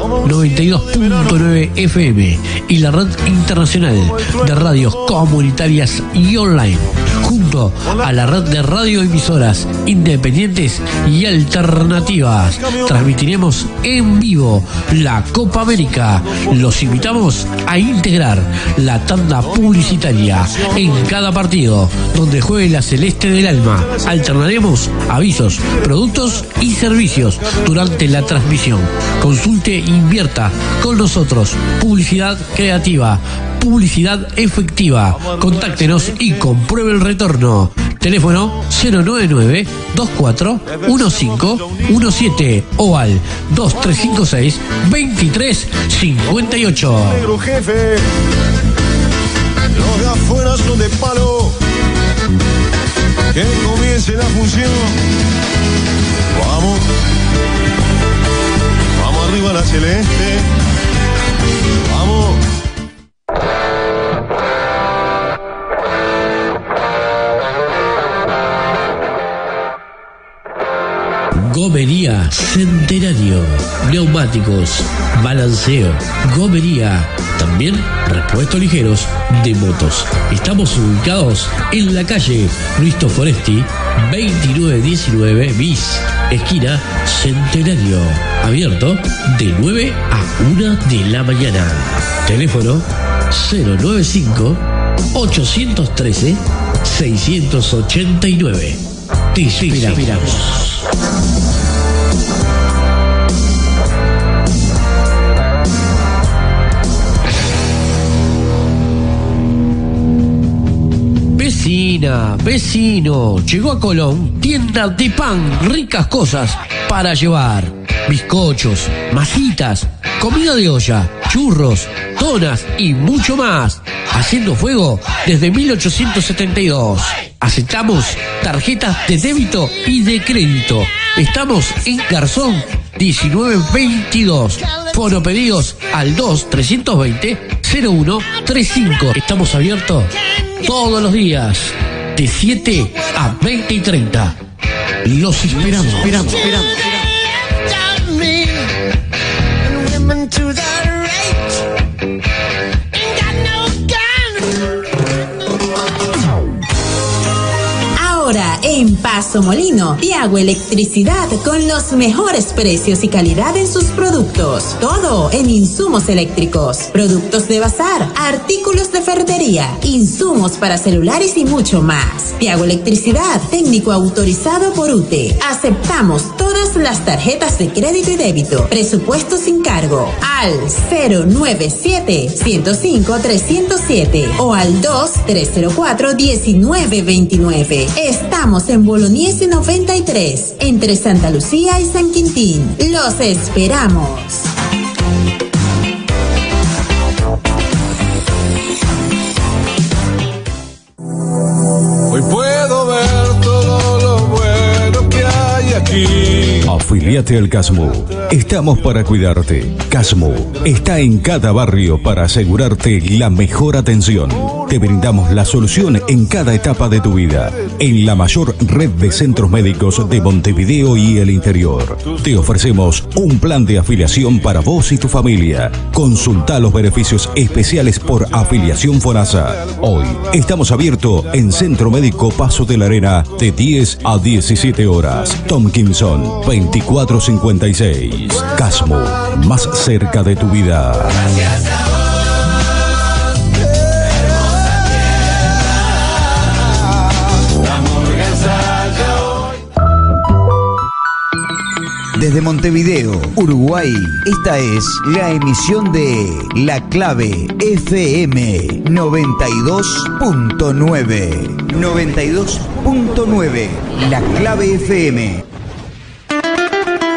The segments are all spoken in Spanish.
92.9 FM y la red internacional de radios comunitarias y online, junto a la red de radioemisoras independientes y alternativas. Transmitiremos en vivo la Copa América. Los invitamos a integrar la tanda publicitaria en cada partido donde juegue la Celeste del Alma. Alternaremos avisos, productos y servicios durante la transmisión. Consulte e invierta con nosotros. Publicidad creativa, publicidad efectiva. Contáctenos y compruebe el retorno. Teléfono 099 24 1517 o al 2356 2358. Negro jefe, los de afuera son de palo. Que comience la función. Vamos, vamos arriba la celeste. Gomería Centenario. Neumáticos, balanceo, gomería. También repuestos ligeros de motos. Estamos ubicados en la calle Luis Foresti, 2919 bis, esquina Centenario. Abierto de 9 a 1 de la mañana. Teléfono 095 813 689. Te esperamos. Vecina, vecino, llegó a Colón, tienda de pan, ricas cosas para llevar. Bizcochos, masitas, comida de olla, churros, donas y mucho más. Haciendo fuego desde 1872. Aceptamos tarjetas de débito y de crédito. Estamos en Garzón 1922. Fono pedidos al 2 320 0135. Estamos abiertos todos los días de 7 a 20 y 30. Los esperamos, esperamos, esperamos. Ahora Paso Molino, Tiago Electricidad con los mejores precios y calidad en sus productos. Todo en insumos eléctricos, productos de bazar, artículos de ferretería, insumos para celulares y mucho más. Tiago Electricidad, técnico autorizado por UTE. Aceptamos todas las tarjetas de crédito y débito. Presupuesto sin cargo al 097 105 307 o al 2 304 1929. Estamos en Bolognese 93, entre Santa Lucía y San Quintín. Los esperamos. Afiliate al Casmo. Estamos para cuidarte. Casmo está en cada barrio para asegurarte la mejor atención. Te brindamos la solución en cada etapa de tu vida. En la mayor red de centros médicos de Montevideo y el interior. Te ofrecemos un plan de afiliación para vos y tu familia. Consulta los beneficios especiales por afiliación FONASA. Hoy estamos abiertos en Centro Médico Paso de la Arena de 10 a 17 horas. Tomkinson 2456. Casmo, más cerca de tu vida. Desde Montevideo, Uruguay, esta es la emisión de La Clave FM 92.9. 92.9, La Clave FM.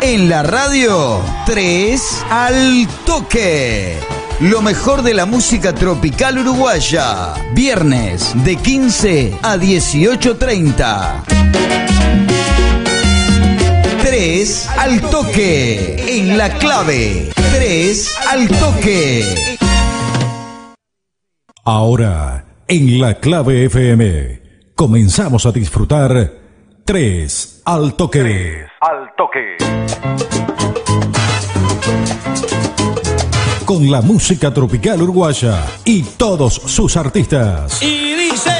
En la radio, 3 al toque. Lo mejor de la música tropical uruguaya. Viernes de 15 a 18.30. 3 al toque. En la clave. 3 al toque. Ahora, en la clave FM, comenzamos a disfrutar 3 al toque. al toque. con la música tropical uruguaya y todos sus artistas. Y dice.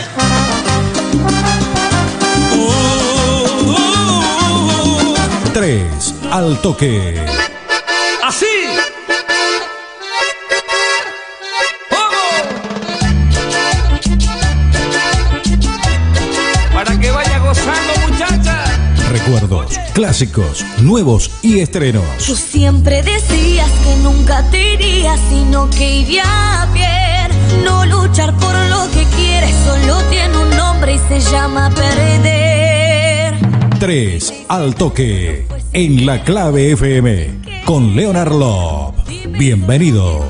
3 al toque. Clásicos, nuevos y estrenos. Tú siempre decías que nunca te irías, sino que iría bien. No luchar por lo que quieres, solo tiene un nombre y se llama perder. 3 al toque en la clave FM con Leonard Love. Bienvenido.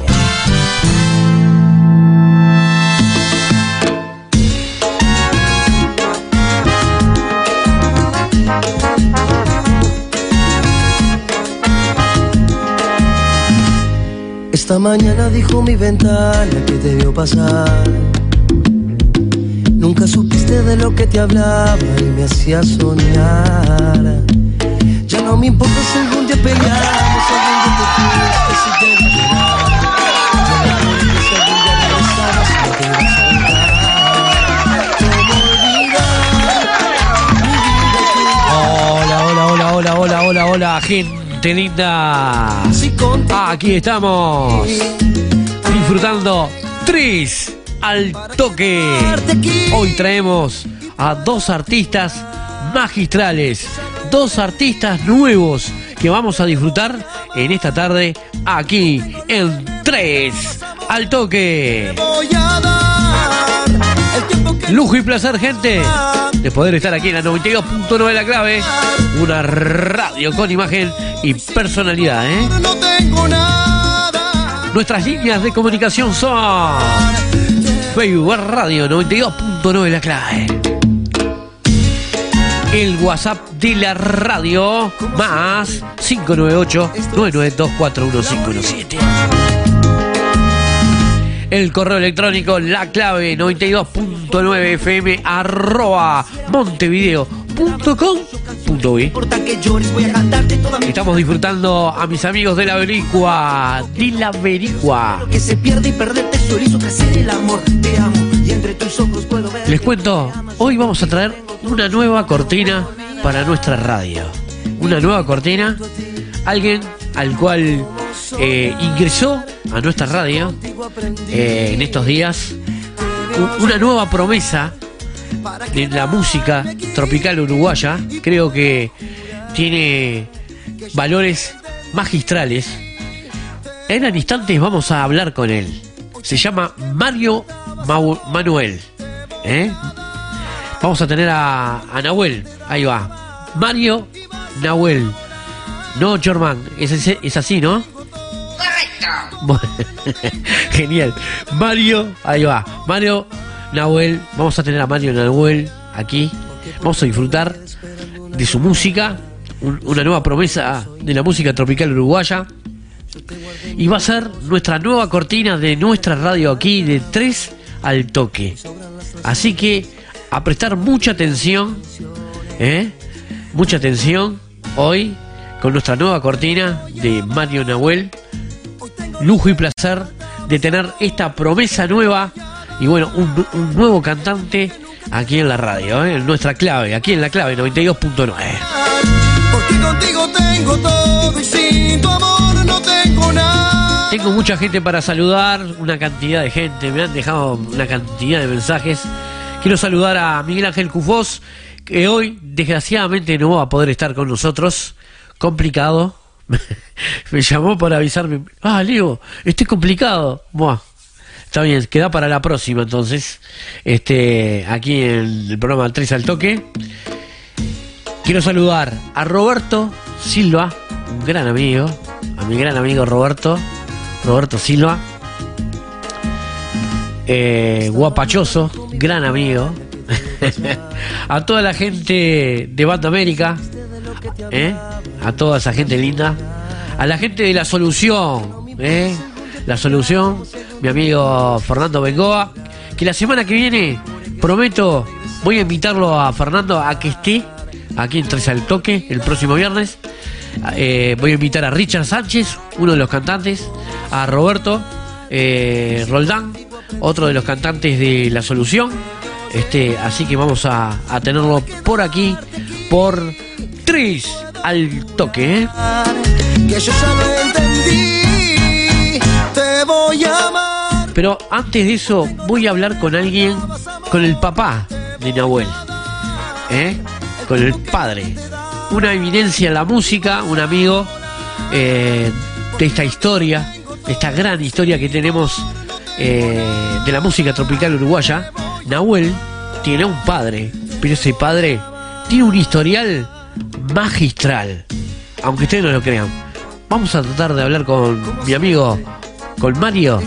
Esta mañana dijo mi ventana que te vio pasar. Nunca supiste de lo que te hablaba y me hacía soñar. Ya no me importa si algún día peleamos, algún día te si te no me importa si algún día regresabas, no te iba a soltar. ¿Cómo olvidar mi vida Hola, hola, hola, linda. Contigo Aquí estamos disfrutando Tris al toque. Hoy traemos a dos artistas magistrales, dos artistas nuevos que vamos a disfrutar en esta tarde aquí en Tres al toque. Lujo y placer, gente, de poder estar aquí en la 92.9 de la clave, una radio con imagen y personalidad, ¿eh? no tengo nada. Nuestras líneas de comunicación son Facebook Radio 92.9 La Clave. El WhatsApp de la radio más 598-992-41517. El correo electrónico la clave 92.9 fm arroba montevideo.com.uy a cantarte toda mi Estamos disfrutando a mis amigos de la Vericua, de la Vericua. que se pierde y perderte hizo crecer el amor. Te amo y entre tus ojos puedo ver. Les cuento, hoy vamos a traer una nueva cortina para nuestra radio. Una nueva cortina, alguien al cual eh, ingresó a nuestra radio eh, en estos días una nueva promesa de la música tropical uruguaya. Creo que tiene valores magistrales. En instantes vamos a hablar con él. Se llama Mario Manuel. ¿eh? Vamos a tener a Nahuel. Ahí va. Mario Nahuel. No, Germán. Es, es así, ¿no? Correcto. Genial. Mario. Ahí va. Mario Nahuel. Vamos a tener a Mario Nahuel aquí. Vamos a disfrutar de su música. un- una nueva promesa de la música tropical uruguaya. Y va a ser nuestra nueva cortina de nuestra radio aquí de 3 al toque. Así que a prestar mucha atención, ¿eh? mucha atención hoy con nuestra nueva cortina de Mario Nahuel. Lujo y placer de tener esta promesa nueva y bueno, un, un nuevo cantante aquí en la radio, ¿eh? en nuestra clave, aquí en la clave 92.9. Porque contigo tengo todo y sin tu amor no tengo nada. Tengo mucha gente para saludar, una cantidad de gente, me han dejado una cantidad de mensajes. Quiero saludar a Miguel Ángel Cufós, que hoy desgraciadamente no va a poder estar con nosotros. Complicado. me llamó para avisarme. Ah, Leo, estoy complicado. Buah. Está bien, queda para la próxima entonces. Este, aquí en el programa 3 al toque. Quiero saludar a Roberto Silva, un gran amigo, a mi gran amigo Roberto, Roberto Silva, eh, guapachoso, gran amigo, a toda la gente de Banda América, ¿eh? A toda esa gente linda, a la gente de la solución, ¿eh? la solución, mi amigo Fernando Bengoa, que la semana que viene, prometo, voy a invitarlo a Fernando a que esté aquí en Tres al Toque el próximo viernes. Eh, voy a invitar a Richard Sánchez, uno de los cantantes, a Roberto eh, Roldán, otro de los cantantes de La Solución. Este, así que vamos a, a tenerlo por aquí, por Tris al toque. ¿eh? Que yo ya lo entendí. Te voy a amar. Pero antes de eso, voy a hablar con alguien, con el papá de Nahuel, ¿eh? con el padre. Una eminencia en la música, un amigo eh, de esta historia, de esta gran historia que tenemos eh, de la música tropical uruguaya. Nahuel tiene un padre, pero ese padre tiene un historial magistral, aunque ustedes no lo crean. Vamos a tratar de hablar con mi amigo, con Mario,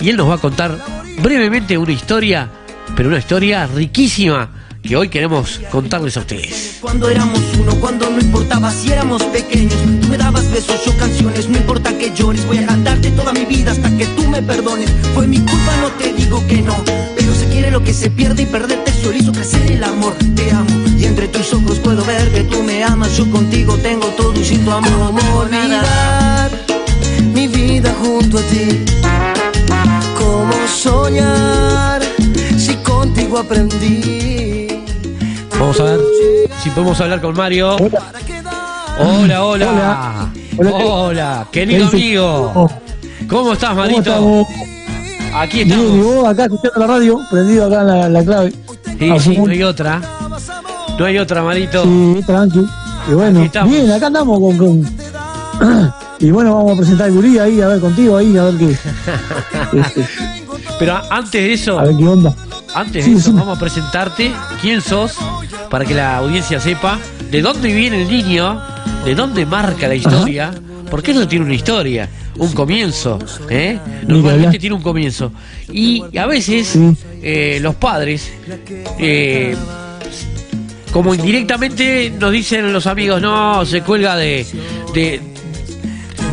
y él nos va a contar brevemente una historia, pero una historia riquísima que hoy queremos contarles a ustedes. Cuando éramos uno, cuando no importaba si éramos pequeños, tú me dabas besos, yo canciones, no importa que llores, voy a cantarte toda mi vida hasta que tú me perdones. Fue mi culpa, no te digo que no, lo que se pierde y perderte solo hizo crecer el amor. Te amo y entre tus ojos puedo ver que tú me amas, yo contigo tengo todo y sin tu amor no olvidar mi vida junto a ti. Cómo soñar si contigo aprendí. Vamos a ver si podemos hablar con Mario. Hola, hola. Hola, Hola. querido amigo. Oh, ¿Cómo estás, ¿Cómo Marito? Aquí estamos. vos acá escuchando la radio, prendido acá en la, la clave. Sí, sí, no hay otra. No hay otra, Marito. Sí, tranqui. Y bueno, bien, acá andamos con, con- Y bueno, vamos a presentar el gurí ahí, a ver contigo ahí, a ver qué. este, Pero antes de eso, a ver qué onda. antes Sí, de eso, sí. vamos a presentarte quién sos para que la audiencia sepa de dónde viene el niño, de dónde marca la historia, porque eso tiene una historia, un comienzo, ¿eh? Normalmente tiene un comienzo. Y a veces eh, los padres, eh, como indirectamente nos dicen los amigos, no, se cuelga de, de,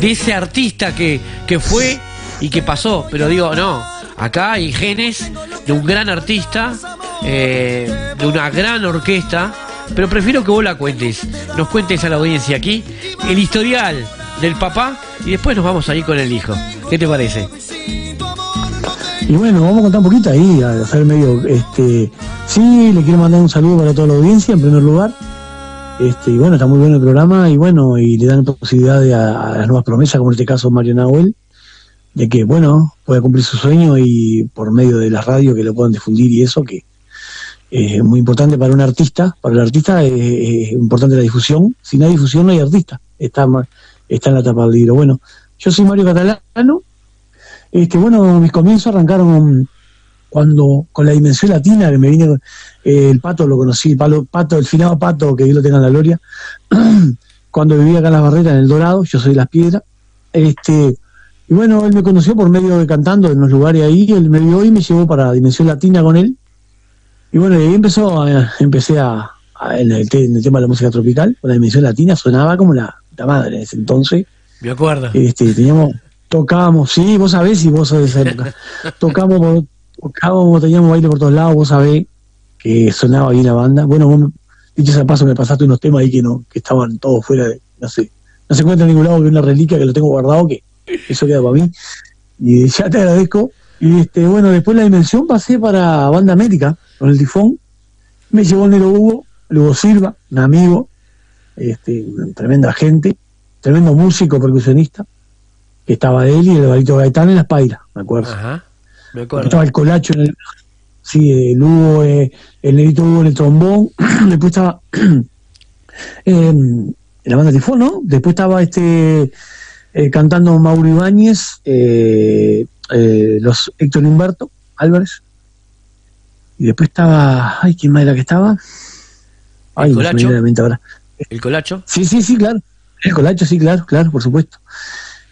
de ese artista que, que fue y que pasó. Pero digo, no, acá hay genes de un gran artista, eh, de una gran orquesta, pero prefiero que vos la cuentes, nos cuentes a la audiencia aquí el historial del papá y después nos vamos a con el hijo. ¿Qué te parece? Y bueno, vamos a contar un poquito ahí, a hacer medio, este, sí, le quiero mandar un saludo para toda la audiencia en primer lugar. Este, y bueno, está muy bueno el programa y bueno, y le dan posibilidad de a, las nuevas promesas, como en este caso Mario Nahuel, de que, bueno, pueda cumplir su sueño y por medio de la radio que lo puedan difundir y eso, que es muy importante para un artista, para el artista es, importante la difusión, si no hay difusión no hay artista, está, ma- está en la tapa del libro. Bueno, yo soy Mario Catalano, este, bueno, mis comienzos arrancaron cuando con la dimensión latina, que me vine eh, el pato, lo conocí, Palo- pato, el finado pato, que Dios lo tenga en la gloria, cuando vivía acá en las barreras, en el Dorado, yo soy Las Piedras, este, y bueno, él me conoció por medio de cantando en los lugares ahí, él me vio y me llevó para Dimensión Latina con él, y bueno, y ahí empezó, a- empecé a, en, el, en el tema de la música tropical, con la Dimensión Latina, sonaba como la, madre en ese entonces, Me acuerdo. este, teníamos, tocábamos, sí, vos sabés y vos sos de esa época. tocábamos, tocábamos, teníamos baile por todos lados, vos sabés que sonaba bien la banda. Bueno, vos, dicho sea paso, me pasaste unos temas ahí que no, que estaban todos fuera de, no sé, no se encuentra en ningún lado que una reliquia que lo tengo guardado, que eso queda para mí. Y ya te agradezco. Y este, bueno, después la dimensión pasé para Banda América, con el tifón. Me llevó el Nero Hugo, Hugo Silva, un amigo, este, tremenda gente, tremendo músico, percusionista, que estaba él y el Barito Gaitán en las pairas, me acuerdo. Ajá. Me Estaba acuerdo. el Colacho en el. Sí, el Hugo, eh, el Negrito Hugo en el trombón. Después estaba. eh, en la banda Tifón, ¿no? Después estaba este. eh, cantando Mauro Ibáñez, eh, eh, los Héctor Humberto Álvarez. Y después estaba. Ay, ¿quién más era que estaba? Ay, ¿El no me ahora. El colacho. Sí, sí, sí, claro. El colacho, sí, claro, claro, por supuesto.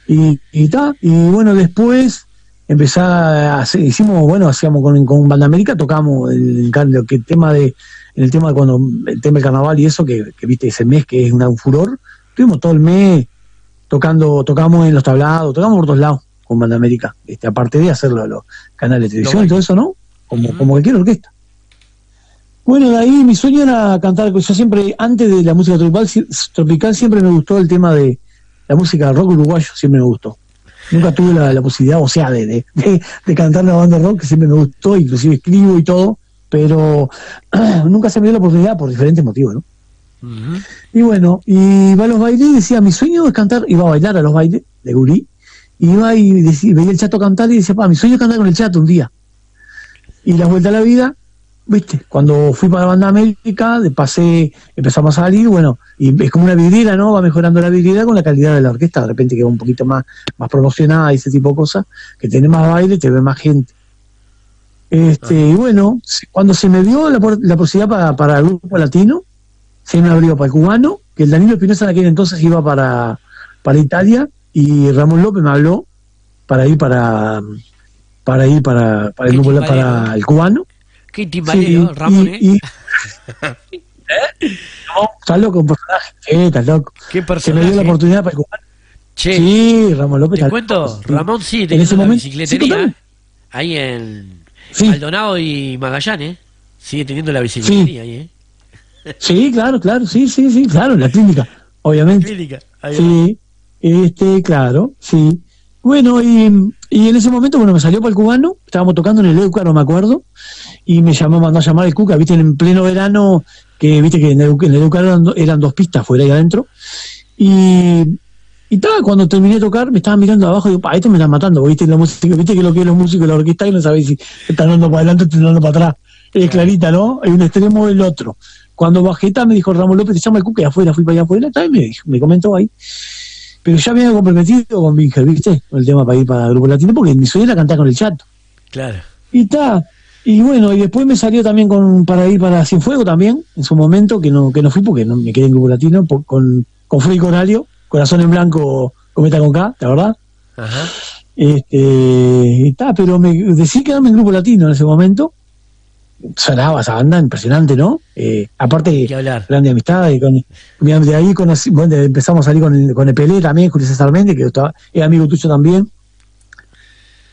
Y y, ta, y bueno, después empezar a hacer, hicimos, bueno, hacíamos con, con Banda América, tocamos el, el, el tema de, en el tema de cuando, el tema del carnaval y eso, que, que viste ese mes que es una- un furor, estuvimos todo el mes tocando, tocamos en los tablados, tocamos por todos lados con Banda América, este, aparte de hacerlo a los canales de televisión y todo eso, ¿no? Como, como cualquier orquesta. Bueno, de ahí mi sueño era cantar, yo siempre, antes de la música tropical, tropical siempre me gustó el tema de la música rock uruguayo, siempre me gustó. nunca tuve la, la posibilidad, o sea, de, de, de, de cantar la banda rock, que siempre me gustó, inclusive escribo y todo, pero nunca se me dio la oportunidad por diferentes motivos, ¿no? Ujú. Y bueno, y iba a los bailes y decía, mi sueño es cantar, iba a bailar a los bailes de gurí, y iba y decía, veía el chato cantar y decía, pa, mi sueño es cantar con el chato un día. Y la vuelta a la vida, viste, cuando fui para la banda América, de pasé, empezamos a salir, bueno, y es como una vidriera, ¿no? Va mejorando la vidriera con la calidad de la orquesta, de repente queda un poquito más, más promocionada y ese tipo de cosas, que tiene más baile, te ve más gente. Este, y bueno, cuando se me dio la, posibilidad para, para el grupo latino, se me abrió para el cubano, que el Danilo Espinosa en aquel entonces iba para, para Italia, y Ramón López me habló para ir para para ir para, para el grupo para el cubano. Qué timbalero, Sí, Ramón, y- ¿eh? y- ¿Eh? No, está loco, un personaje, sí, está loco. Qué Se me dio personaje. la oportunidad para el cubano. Che, Sí, Ramón López. te cuento, loco, sí. Ramón sigue En teniendo ese la momento- bicicletería sí, ahí en Sí. Maldonado y Magallanes. Sigue teniendo la bicicletería ahí, ¿eh? Sí, claro, claro, sí, sí, sí, claro, en la clínica, obviamente. Clínica. Ahí. Sí, este, claro, sí. Bueno, y, y en ese momento, bueno, me salió para el cubano, estábamos tocando en el Euca, no me acuerdo, y me llamó, mandó a llamar el Cuca, viste, en pleno verano, que viste que en el, en el eran, do- eran dos pistas, fuera y adentro, y, y estaba, cuando terminé de tocar, me estaba mirando abajo y digo, pa, esto me están matando, viste, la música, viste que lo que es los músicos de la orquesta y no sabéis si están dando para adelante o están dando para atrás. Es clarita, ¿no? Hay un extremo o el otro. Cuando bajé, ta, me dijo Ramón López, te llama el Cuca y afuera, fui para allá afuera, y me, dijo- me comentó ahí. Pero ya me había comprometido con Vínger, ¿viste? Con el tema para ir para el Grupo Latino, porque mi sueño era cantar con el chato. Claro. Y está. Y bueno, y después me salió también con para ir para Cienfuego también, en su momento, que no, que no fui porque no me quedé en Grupo Latino, con, con Freddy Coralio, Corazón en Blanco, Cometa con K, la verdad. Ajá. Este, y está, pero me decidí quedarme en Grupo Latino en ese momento. Sonaba esa banda, impresionante, ¿no? Eh, aparte, grande amistad. Y con, de ahí conocí- bueno, empezamos a salir con, el- con Epelé también, Julio César Méndez, que estaba- es amigo tuyo también.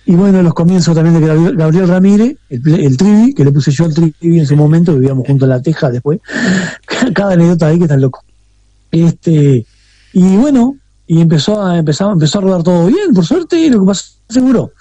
Y bueno, los comienzos también de Gabriel, Ramírez, el, el Trivi, que le puse yo al Trivi en su momento, vivíamos juntos en la Teja después. Cada anécdota ahí que está loco. Este, y bueno, y empezó a, empezó, empezó a rodar todo bien, por suerte, y lo que pasó seguro.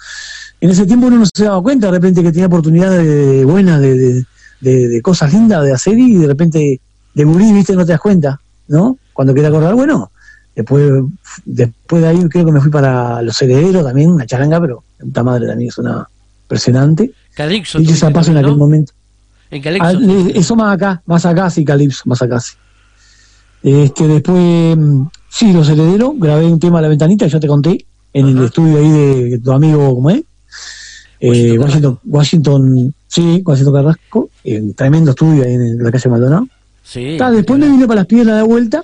En ese tiempo uno no se daba cuenta de repente que tenía oportunidades de, buenas, de, de, de- cosas lindas de hacer y de repente de gurí, viste, no te das cuenta, ¿no? Cuando quería acordar, bueno, después, después de ahí creo que me fui para Los Herederos también, una charanga, pero puta madre también es una impresionante. Calixto. Y tuviste zapazo en aquel momento. En Calixto. Ah, le- eso más acá, más acá sí, Calipso, más acá sí. Este, después, mm, sí, Los Herederos, grabé un tema a la ventanita, ya te conté, en el estudio ahí de tu amigo, ¿cómo es? Eh, Washington Washington, Washington, sí, Washington Carrasco, en tremendo estudio ahí en la calle Maldonado. Sí. Ta, después me vine para las piedras de vuelta,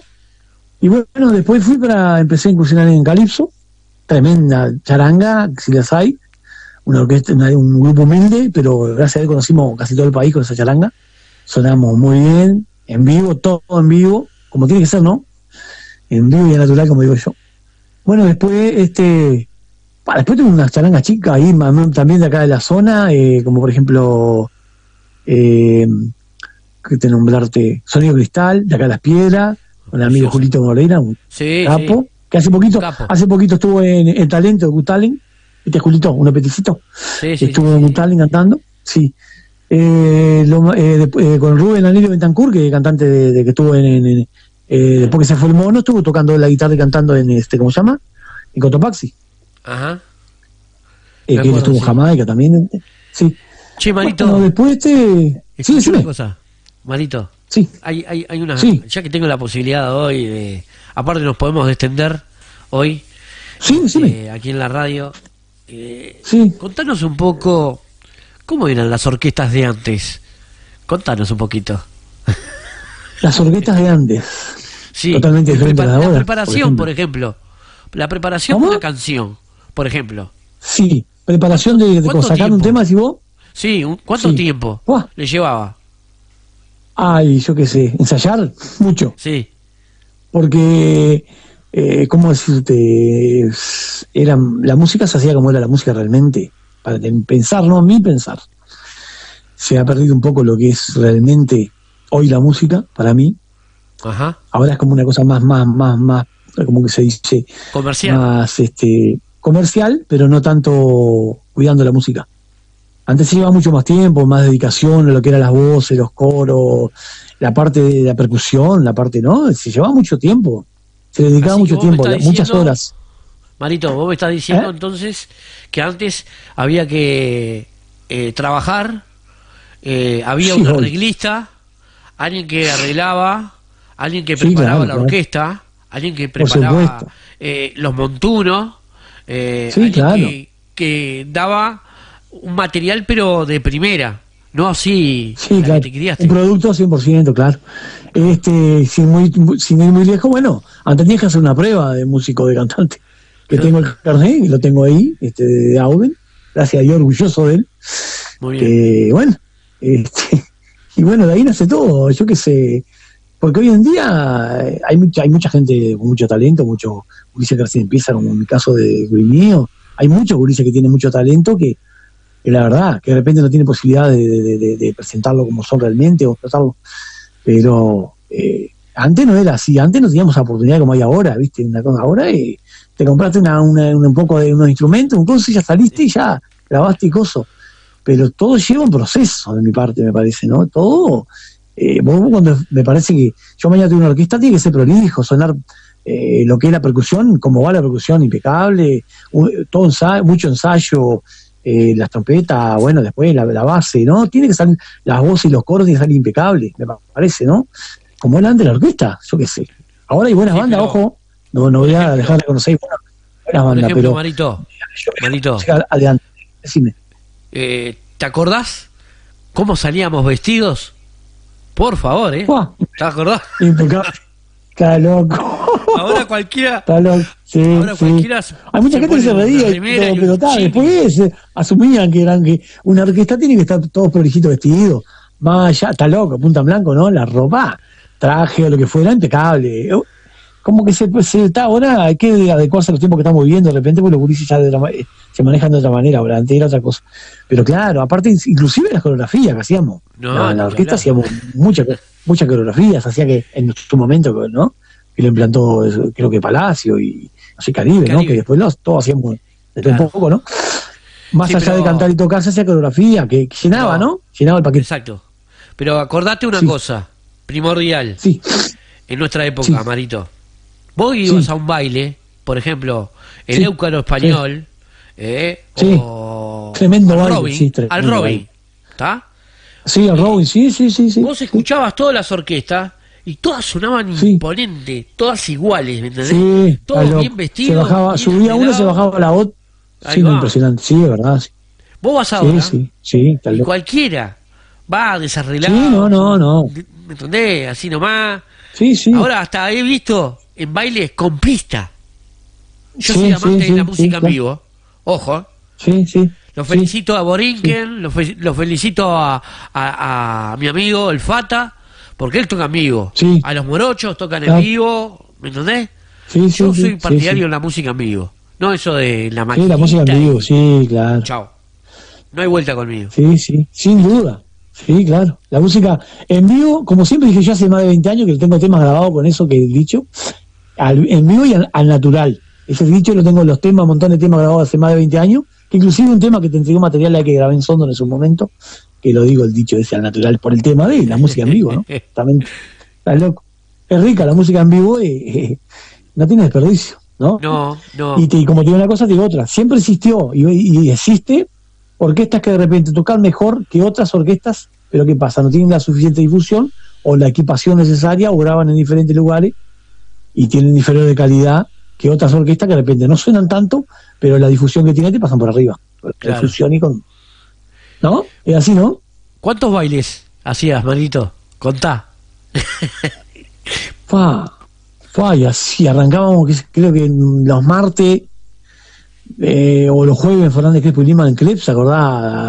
y bueno, después fui para, empecé a incursionar en Calipso, tremenda charanga, si las hay, una orquesta, una- un grupo humilde, pero gracias a él conocimos casi todo el país con esa charanga. Sonamos muy bien, en vivo, todo en vivo, como tiene que ser, ¿no? En vivo y en natural, como digo yo. Bueno, después, este, pa, después tuve unas charangas chicas ahí, también de acá de la zona, eh, como por ejemplo, eh, que te nombrarte, Sonido Cristal, de acá de las piedras, con el amigo Precioso. Julito Moreira, un Sí, capo, sí. que hace poquito, hace poquito estuvo en el talento de Gutalen, este Julito, uno peticito, Sí, sí, estuvo sí, en sí. Gutalen cantando, sí. Eh, lo- eh, después, eh, con Rubén Anilio Bentancur, que es cantante de, de que estuvo en, en- en- después que se fue el mono, estuvo tocando la guitarra y cantando en este, ¿cómo se llama? En Cotopaxi, Ajá. eh, que él estuvo en sí. Jamaica también, sí. Che, Marito. Bueno, después este, sí, decime, una cosa. Marito. sí, Hay, hay, hay una. Sí. Ya que tengo la posibilidad hoy de. Aparte, nos podemos extender hoy. sí, decime, eh, aquí en la radio. Eh, sí. contanos un poco. ¿Cómo eran las orquestas de antes? Contanos un poquito. Las orquestas de antes, Sí, Totalmente diferente la preparación, por por ejemplo. La preparación ¿Cómo? de una canción, por ejemplo. sí, preparación de, de ¿Cuánto sacar un tema, si vos, Sí, un- ¿cuánto Sí. tiempo Buah. le llevaba? ay, yo qué sé, ensayar mucho. Sí, porque eh, cómo decirte era la música se hacía como era la música realmente para pensar no mí pensar se ha perdido un poco lo que es realmente hoy la música para mí ajá. ahora es como una cosa más más más más como que se dice Comercial. más este comercial, pero no tanto cuidando la música. Antes se llevaba mucho más tiempo, más dedicación a lo que eran las voces, los coros, la parte de la percusión, la parte, ¿no? Se llevaba mucho tiempo. Se dedicaba mucho tiempo, muchas horas. Marito, vos me estás diciendo ¿Eh? entonces que antes había que eh, trabajar, eh, había Sí, un arreglista, alguien que arreglaba, alguien que Sí, preparaba claro, la claro. orquesta, alguien que preparaba eh, los montunos, eh, Sí, claro. que, que daba un material pero de primera, no así Sí, la que claro. te. Un producto 100%, claro. Este, sin, muy, sin ir muy lejos, bueno, antes tenías que hacer una prueba de músico, de cantante. Que tengo el carnet y lo tengo ahí, este, de Auden. Gracias a Dios, orgulloso de él. Muy bien. Que, bueno, este, y bueno, de ahí nace todo, yo qué sé. Porque hoy en día eh, hay mucha, hay mucha gente con mucho talento, muchos gurises que recién empieza, como en mi caso de mío. Hay muchos gurises que tienen mucho talento que, la verdad, que de repente no tienen posibilidad de, presentarlo como son realmente o tratarlo. Pero eh, antes no era así, antes no teníamos la oportunidad como hay ahora, ¿viste? Una cosa ahora y te compraste una, una- un poco de unos instrumentos, un coso y ya saliste y ya grabaste y coso. Pero todo lleva un proceso de mi parte, me parece, ¿no? Todo, eh, vos cuando me parece que yo mañana tengo una orquesta, tiene que ser prolijo, sonar eh, lo que es la percusión, como va la percusión, impecable, un- todo ensayo, mucho ensayo, eh, las trompetas, bueno, después la, la base, ¿no? Tiene que salir, las voces y los coros tienen que salir impecables, me parece, ¿no? Como era antes la orquesta, yo qué sé. Ahora hay buenas Sí, bandas, ojo, no, no voy a dejar de conocer buenas, bandas, ejemplo, pero Marito, yo Marito. adelante, decime. eh, ¿te acordás cómo salíamos vestidos? Por favor, ¿eh? Buah, ¿Te acordás? impecable. Está loco. Ahora cualquiera. Está loco. Sí, Ahora sí. cualquiera Hay mucha gente que se reía, y todo, pero después eh, asumían que eran que una orquesta tiene que estar todos prolijitos vestidos. Más allá, está loco, punta en blanco, ¿no? La ropa, traje o lo que fuera, impecable. Como que se, se está ahora, hay que adecuarse a los tiempos que estamos viviendo, de repente, porque los gurises ya de ma- eh, se manejan de otra manera, ahora antes era otra cosa. Pero claro, aparte, inclusive las coreografías que hacíamos. No, No, en la orquesta hacíamos muchas muchas coreografías, hacía que en su momento, ¿no? Que lo implantó, creo que Palacio y no sé, Caribe, ¿no? Caribe. Que después los, todos hacíamos de Claro. un poco, ¿no? Más Sí, allá pero- de cantar y tocar, se hacía coreografía, que que llenaba, No. ¿no? Llenaba el paquete. Exacto. Pero acordate una Sí. cosa, primordial, Sí, en nuestra época, Sí. Marito. Vos ibas Sí. a un baile, por ejemplo, el Sí. Éucaro español, eh, o Tremendo al baile, Robin, sí, tremendo al Robin, baile. ¿está? sí, el Robin, sí, sí, sí, sí. Vos escuchabas todas las orquestas y todas sonaban imponentes, todas iguales, ¿me entendés? Sí, todos loco. bien vestidos. Se bajaba, bien subía uno, se bajaba la otra. Sí, impresionante, sí, de verdad. Vos vas ahora sí, sí, loco. cualquiera va desarreglado. Sí, no, no, no. ¿Me entendés? Así nomás. Sí, sí. Ahora hasta he visto en bailes con pista. Yo Sí, soy amante sí, de sí, la sí, música en vivo. Ojo. Sí, sí. Lo sí. felicito a Borinquen, lo, fe- lo felicito a, a- a mi amigo el Fata, porque él toca en vivo. Sí. A los morochos tocan en vivo, ¿me entendés? Sí, sí, Yo sí, soy sí, partidario sí. en la música en vivo. No eso de la Sí, maquinita. la música en vivo, sí, claro. Chao. No hay vuelta conmigo. Sí, sí, sin duda. Sí, claro. La música en vivo, como siempre dije yo hace más de 20 años que tengo temas grabados con eso que he dicho, al- en vivo y al, al natural. Ese dicho lo tengo en los temas, un montón de temas grabados hace más de 20 años, que inclusive un tema que te entregó material ahí que grabé en Sondor en su momento, que lo digo el dicho ese al natural por el tema de la música en vivo, ¿no? También está loco. Es rica la música en vivo y no tiene desperdicio, ¿no? No, no. Y, te- y como te digo una cosa, te digo otra. Siempre existió y, y existe orquestas que de repente tocan mejor que otras orquestas, pero ¿qué pasa? No tienen la suficiente difusión o la equipación necesaria o graban en diferentes lugares y tienen inferior de calidad que otras orquestas que de repente no suenan tanto, pero la difusión que tienen te pasan por arriba. Claro. difusión y con... ¿No? Es así, ¿no? ¿Cuántos bailes hacías, Marito? Contá. Fa, fa, y así arrancábamos, creo que los martes eh, o los jueves en Fernández Crespo y Lima en Cleps, ¿se acordás?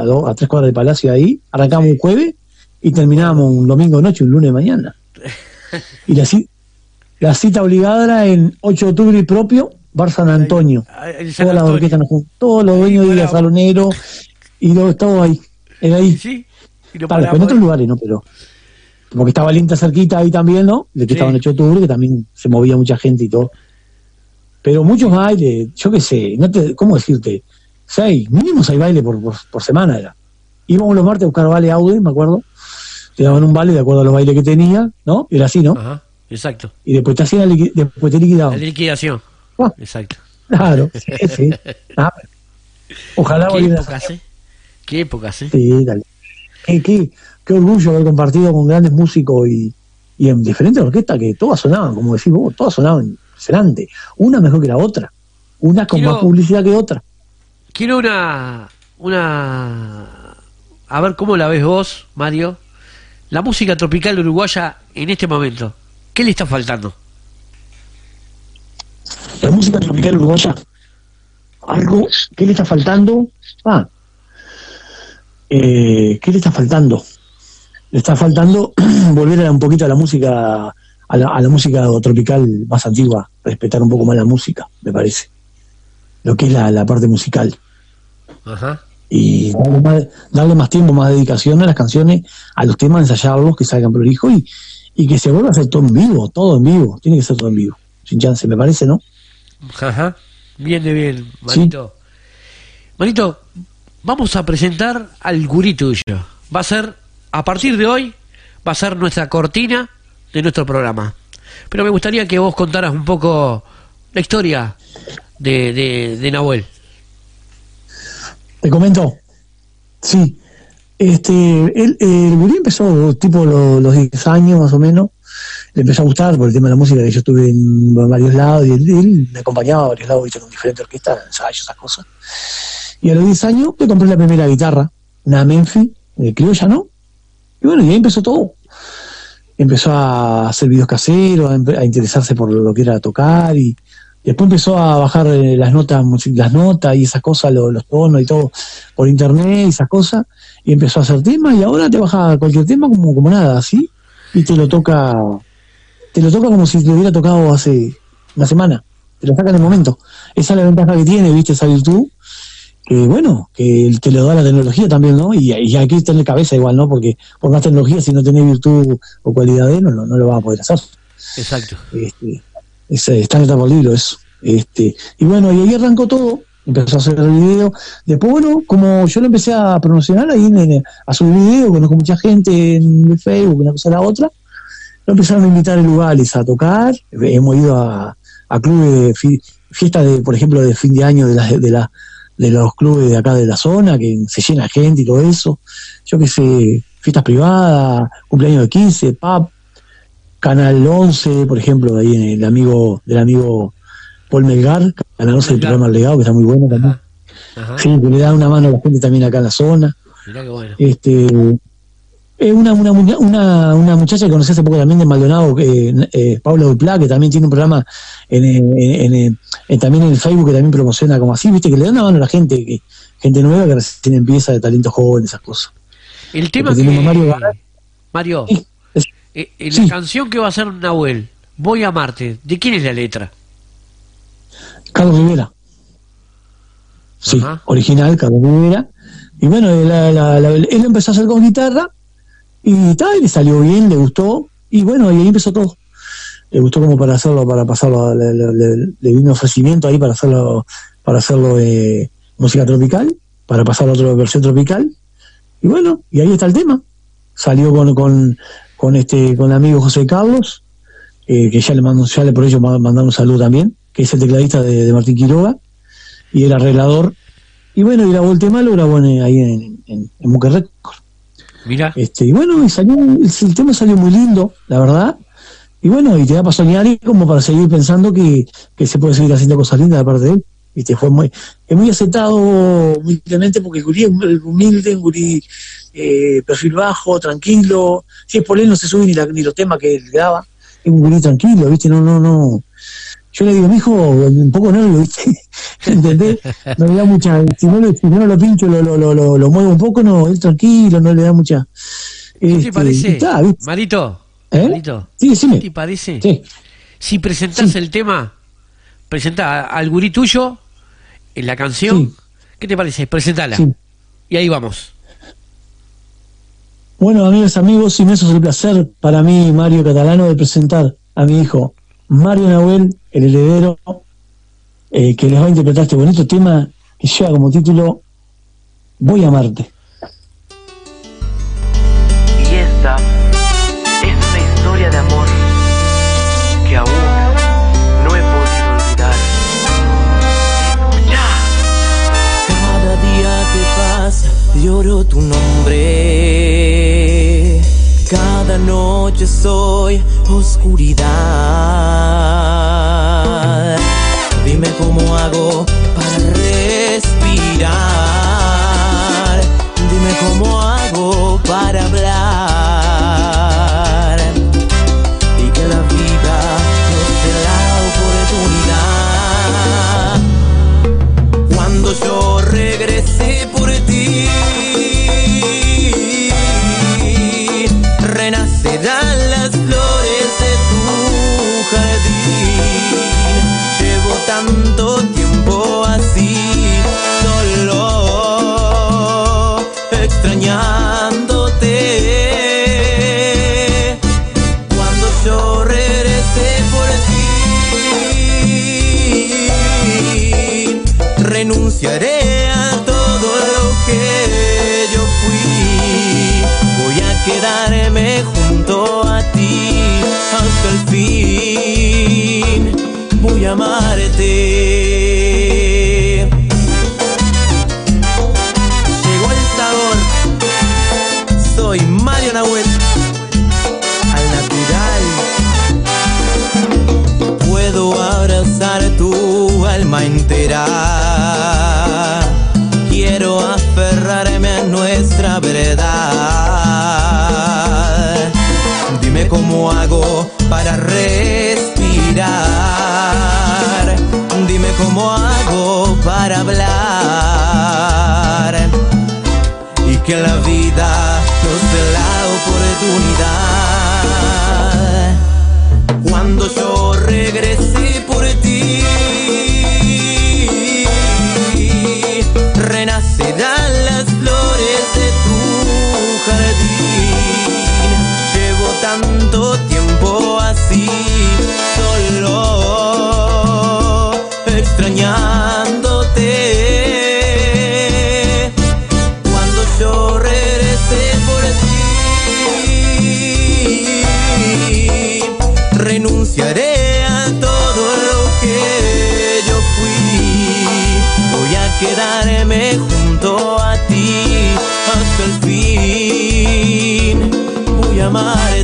A, do- a tres cuadras de Palacio ahí. Arrancábamos un jueves y terminábamos un domingo de noche, un lunes de mañana. Y la, ci- la cita obligada era en 8 de octubre y propio, Bar San Antonio. San Todas las orquestas nos todos los dueños de. Salonero y luego estaba ahí. Era ahí. ¿Sí? Y en otros lugares, ¿no? Pero porque estaba Linta cerquita ahí también, ¿no? De que Sí. estaba en 8 de octubre, que también se movía mucha gente y todo. pero muchos bailes, yo qué sé, no te, ¿cómo decirte? Seis, mínimo seis bailes por, por, por semana era. Íbamos los martes a buscar vale Audi, me acuerdo. Te daban un vale de acuerdo a los bailes que tenía, ¿no? Era así, ¿no? Ajá, exacto. Y después te hacían la liqui- después te La liquidaban. liquidación. Ah. Exacto. Claro, sí, sí. Ah, ojalá Qué épocas, ¿eh? Qué épocas, ¿eh? Sí, dale. Qué, qué, qué orgullo haber compartido con grandes músicos y, y en diferentes orquestas que todas sonaban, como decís vos, todas sonaban impresionante. Una mejor que la otra. Una con Quiero- más publicidad que otra. Quiero una. Una. A ver cómo la ves vos, Mario. La música tropical uruguaya en este momento. ¿Qué le está faltando? La música tropical uruguaya. Algo, ¿qué le está faltando? Ah, eh, ¿qué le está faltando? Le está faltando volver a un poquito a la música, a la, a la música tropical más antigua, respetar un poco más la música, me parece. Lo que es la, la parte musical. Ajá. y darle más, darle más tiempo, más dedicación a las canciones, a los temas, ensayarlos, que salgan prolijos y, y que se vuelva a hacer todo en vivo, todo en vivo, tiene que ser todo en vivo, sin chance, me parece, ¿no? Ajá. Bien de bien, Manito. Manito, vamos a presentar al gurí tuyo. Va a ser, a partir de hoy, va a ser nuestra cortina de nuestro programa. Pero me gustaría que vos contaras un poco la historia de, de, de Nahuel. Te comento, sí, este, él, el gurí empezó tipo lo- los 10 años más o menos, le empezó a gustar por el tema de la música, que yo estuve en varios lados y él, él me acompañaba a varios lados, con diferentes orquestas, esas cosas. Y a los 10 años le compré la primera guitarra, una Memphis, de criolla, ¿no? Y bueno, y ahí empezó todo. Empezó a hacer videos caseros, a, a interesarse por lo que era tocar y después empezó a bajar eh, las notas, las notas y esas cosas, lo- los tonos y todo por internet y esas cosas y empezó a hacer temas y ahora te baja cualquier tema como, como nada, ¿sí? Y te lo toca, te lo toca como si te lo hubiera tocado hace una semana, te lo saca en el momento. Esa es la ventaja que tiene, ¿viste? Esa virtud que bueno, que te lo da la tecnología también, ¿no? Y, y hay que tener cabeza igual, ¿no? Porque por más tecnología, si no tenés virtud o cualidades, no, no, no lo vas a poder hacer. Exacto. Este, es, está en etapa libro eso. Este, y bueno, y ahí arrancó todo, empezó a hacer el video. Después, bueno, como yo lo empecé a promocionar ahí, a subir video, conozco mucha gente en Facebook, una cosa a la otra, lo empezaron a invitar en lugares a tocar. Hemos ido a, a clubes de fi- fiestas, de, por ejemplo, de fin de año de, las de, la, de los clubes de acá de la zona, que se llena gente y todo eso. Yo qué sé, fiestas privadas, cumpleaños de 15, pub, Canal 11, por ejemplo, ahí en el amigo del amigo Paul Melgar, 11 del programa El Legado, que está muy bueno también. Ajá. Sí, que le da una mano a la gente también acá en la zona. Mirá qué bueno. Este, es una, una, una, una muchacha que conocí hace poco también de Maldonado, que, eh, Paula Duplá, que también tiene un programa en, eh, en, en, en- también en el Facebook que también promociona como así, viste, que le da una mano a la gente, que, gente nueva que recién empieza de talento joven, esas cosas. El tema que... Porque tenemos Mario. Mario, Sí, eh, eh, Sí. la canción que va a hacer Nahuel, Voy a amarte, ¿de quién es la letra? Carlos Rivera. Sí, Ajá. original, Carlos Rivera. Y bueno, la- la- la- él empezó a hacer con guitarra y tal, le salió bien, le gustó. Y bueno, y ahí empezó todo. Le gustó como para hacerlo, para pasarlo, le, le- un ofrecimiento ahí para hacerlo, para hacerlo eh, música tropical, para pasarlo a otra versión tropical. Y bueno, y ahí está el tema. Salió con, con, con este, con el amigo José Carlos, eh, que ya le mando, ya le por ello ma- mandar un saludo también, que es el tecladista de, de Martín Quiroga, y el arreglador. Y bueno, y grabó el tema, lo grabó en- ahí en, en, en Muque Record. Mira, Este, y bueno, y salió, el, el tema salió muy lindo, la verdad. Y bueno, y te da para soñar y como para seguir pensando que, que se puede seguir haciendo cosas lindas de parte de él. Viste, fue muy, es muy aceptado humildemente porque el gurí es humilde, un gurí eh, perfil bajo, tranquilo. Si es por él no se sube ni, la- ni los temas que él graba. Es un gurí tranquilo, viste, no, no, no. Yo le digo, mi hijo, un poco nervio, ¿viste? ¿Entendés? No le da mucha. Si no, le- si no lo pincho, lo, lo, lo, lo, lo muevo un poco, no, él tranquilo, no le da mucha. ¿qué te este, parece? está. Marito, ¿Eh? Marito, Sí, ¿qué decime. te parece? Sí. Si presentás Sí. el tema, presentá al gurí tuyo en la canción, Sí. ¿qué te parece? Presentala. Y ahí vamos. Bueno, amigas, amigos, y me es el placer para mí, Mario Catalano, de presentar a mi hijo Mario Nahuel, el heredero, eh, que les va a interpretar este bonito tema que lleva como título Voy a amarte. Y esta es una historia de amor que aún no he podido olvidar. Escucha. Cada día que pasa lloro tu nombre. Cada noche soy oscuridad. Dime cómo hago para respirar. Dime cómo hago para hablar.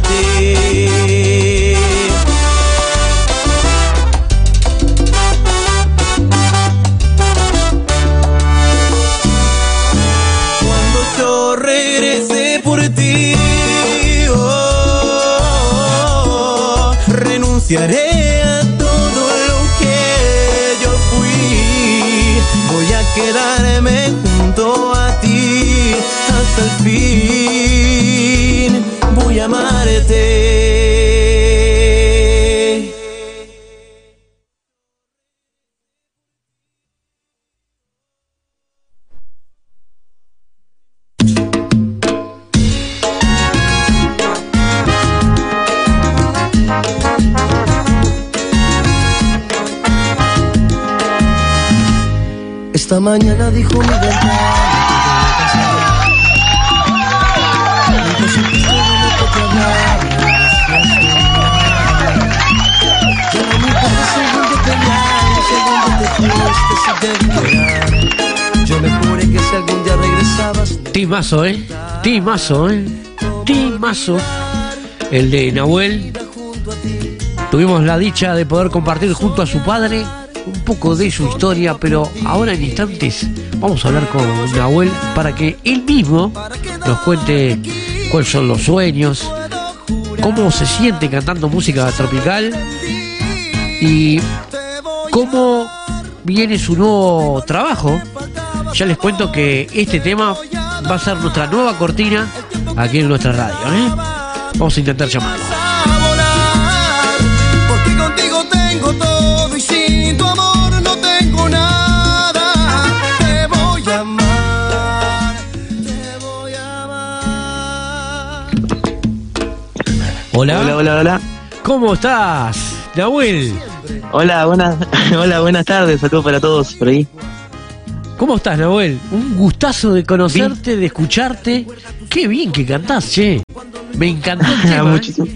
Amarte. Cuando yo regrese por ti, oh, renunciaré Esta mañana dijo mi verdad. Nunca supiste de lo que te soñar. Ya no me importa si si algún día te fuiste, si debí llorar. Yo me juré que si algún día regresabas, Timazo, ¿eh? Timazo, ¿eh? Timazo. El de Nahuel. Tuvimos la dicha de poder compartir junto a su padre poco de su historia, pero ahora en instantes vamos a hablar con Nahuel para que él mismo nos cuente cuáles son los sueños, cómo se siente cantando música tropical y cómo viene su nuevo trabajo. Ya les cuento que este tema va a ser nuestra nueva cortina aquí en nuestra radio. ¿eh? Vamos a intentar llamarlo. Hola. Hola, hola, hola. ¿Cómo estás, Nahuel? Hola, buenas, hola, buenas tardes, saludos para todos por ahí. ¿Cómo estás, Nahuel? Un gustazo de conocerte, de escucharte. Qué bien que cantás, che. Me encantó el tema. ¿eh? Muchísimas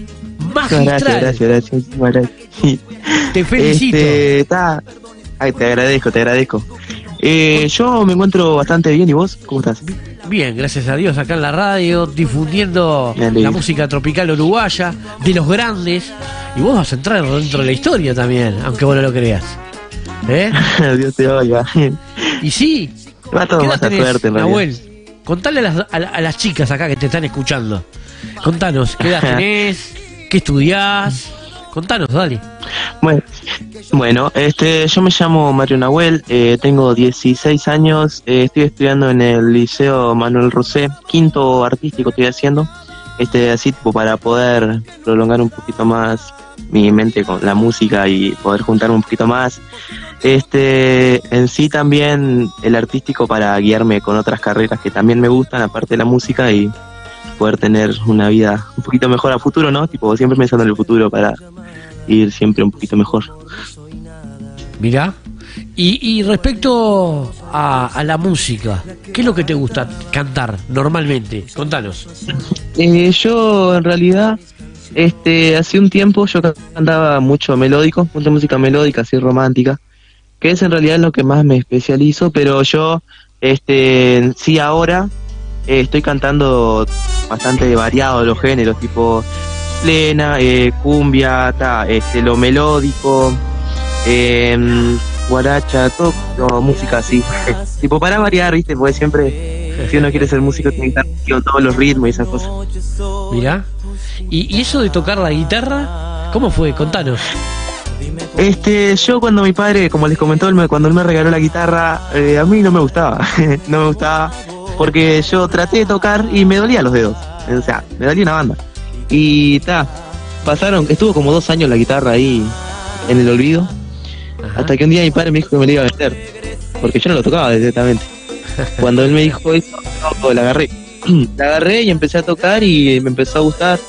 Magistral. gracias, gracias, gracias. Te felicito. Este, ta- Ay, te agradezco, te agradezco. Eh, yo me encuentro bastante bien, ¿y vos? ¿Cómo estás? Bien, gracias a Dios, acá en la radio, difundiendo la música tropical uruguaya, de los grandes. Y vos vas a entrar dentro de la historia también, aunque vos no lo creas. ¿Eh? Dios te oiga. Y sí. Va todo ¿qué más a suerte. Nahuel, contale a las, a a las chicas acá que te están escuchando. Contanos, ¿qué edad tenés? ¿Qué estudiás? Contanos, dale. Bueno, bueno, este, yo me llamo Mario Nahuel, eh, tengo 16 años, eh, estoy estudiando en el Liceo Manuel Rosé, quinto artístico estoy haciendo, este, así tipo para poder prolongar un poquito más mi mente con la música y poder juntarme un poquito más. Este, en sí también el artístico para guiarme con otras carreras que también me gustan, aparte de la música y poder tener una vida un poquito mejor a futuro, ¿no? Tipo, siempre pensando en el futuro para ir siempre un poquito mejor. Mirá. Y, y respecto a, a la música, ¿qué es lo que te gusta cantar normalmente? Contanos. Eh, yo en realidad, este, hace un tiempo yo cantaba mucho melódico, mucha música melódica, así romántica, que es en realidad lo que más me especializo, pero yo, este, sí ahora eh, estoy cantando bastante variado los géneros, tipo plena, eh, cumbia, ta, este, lo melódico, eh, guaracha, todo, música así, tipo para variar, viste, porque siempre si uno quiere ser músico tiene que estar con todos los ritmos y esas cosas. Mirá. ¿Y, y eso de tocar la guitarra? ¿Cómo fue? Contanos. Este, yo cuando mi padre, como les comentó, cuando él me regaló la guitarra, eh, a mí no me gustaba, no me gustaba, porque yo traté de tocar y me dolía los dedos, o sea, me dolía una banda. Y ta, pasaron, estuvo como dos años la guitarra ahí en el olvido, hasta que un día mi padre me dijo que me la iba a vender, porque yo no lo tocaba directamente. Cuando él me dijo eso, no, la agarré, la agarré y empecé a tocar y me empezó a gustar.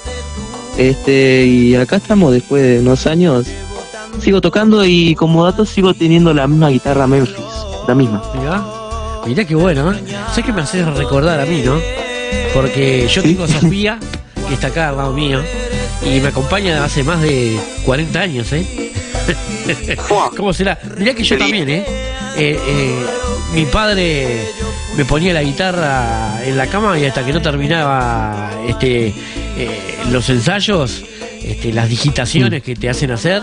Este, y acá estamos después de unos años sigo tocando y como dato sigo teniendo la misma guitarra Memphis, la misma. Mirá. Mirá qué bueno, ¿eh? Sé que me haces recordar a mí, ¿no? Porque yo tengo a Sofía, que está acá al lado mío, y me acompaña hace más de 40 años, ¿eh? ¿Cómo será? Mirá que yo también, ¿eh? Eh, eh, Mi padre me ponía la guitarra en la cama y hasta que no terminaba este eh, los ensayos, este, las digitaciones que te hacen hacer.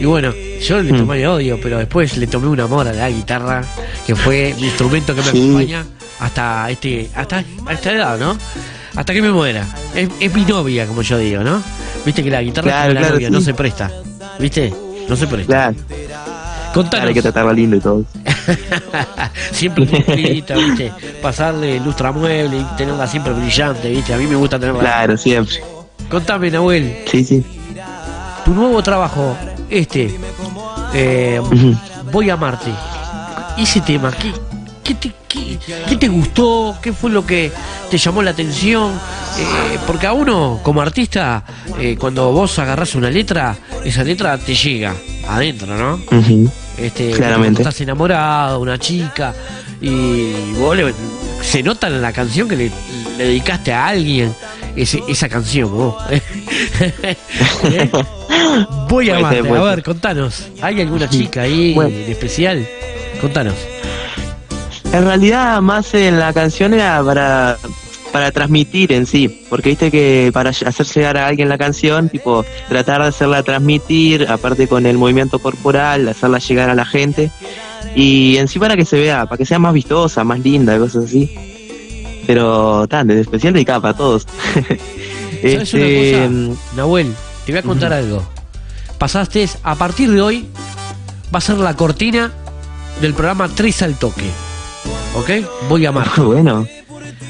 Y bueno, yo le tomé odio, pero después le tomé un amor a la guitarra, que fue mi instrumento que me Sí. acompaña hasta este hasta esta edad, ¿no? Hasta que me muera. Es, es mi novia, como yo digo, ¿no? Viste que la guitarra Claro, es la claro, novia, sí. no se presta. ¿Viste? No se presta. Claro, Contanos. claro, hay que tratarla lindo y todo. siempre pulpita, ¿viste? Pasarle lustramueble y tenerla siempre brillante, ¿viste? A mí me gusta tenerla. Claro, siempre. Contame, Nahuel, Sí, sí. tu nuevo trabajo, este, eh, Voy a amarte. Ese tema, ¿qué, qué, te, qué, qué te gustó? ¿Qué fue lo que te llamó la atención? Eh, porque a uno, como artista, eh, cuando vos agarrás una letra, esa letra te llega adentro, ¿no? Este, Claramente. estás enamorado, una chica, y vos le- se nota en la canción que le, le dedicaste a alguien ese- esa canción. vos. ¿Eh? Voy a amarte. A ver, contanos. ¿Hay alguna chica ahí Bueno. en especial? Contanos. En realidad, más en la canción era para, para transmitir en sí, porque viste que para hacer llegar a alguien la canción, tipo, tratar de hacerla transmitir, aparte con el movimiento corporal, hacerla llegar a la gente, y en sí para que se vea, para que sea más vistosa, más linda, cosas así. Pero, tan, de especial dedicada para todos. ¿Sabes Este, una cosa? Nahuel, te voy a contar algo. Pasaste, a partir de hoy, va a ser la cortina del programa Tres al Toque. ¿Ok? Voy a amar. Bueno,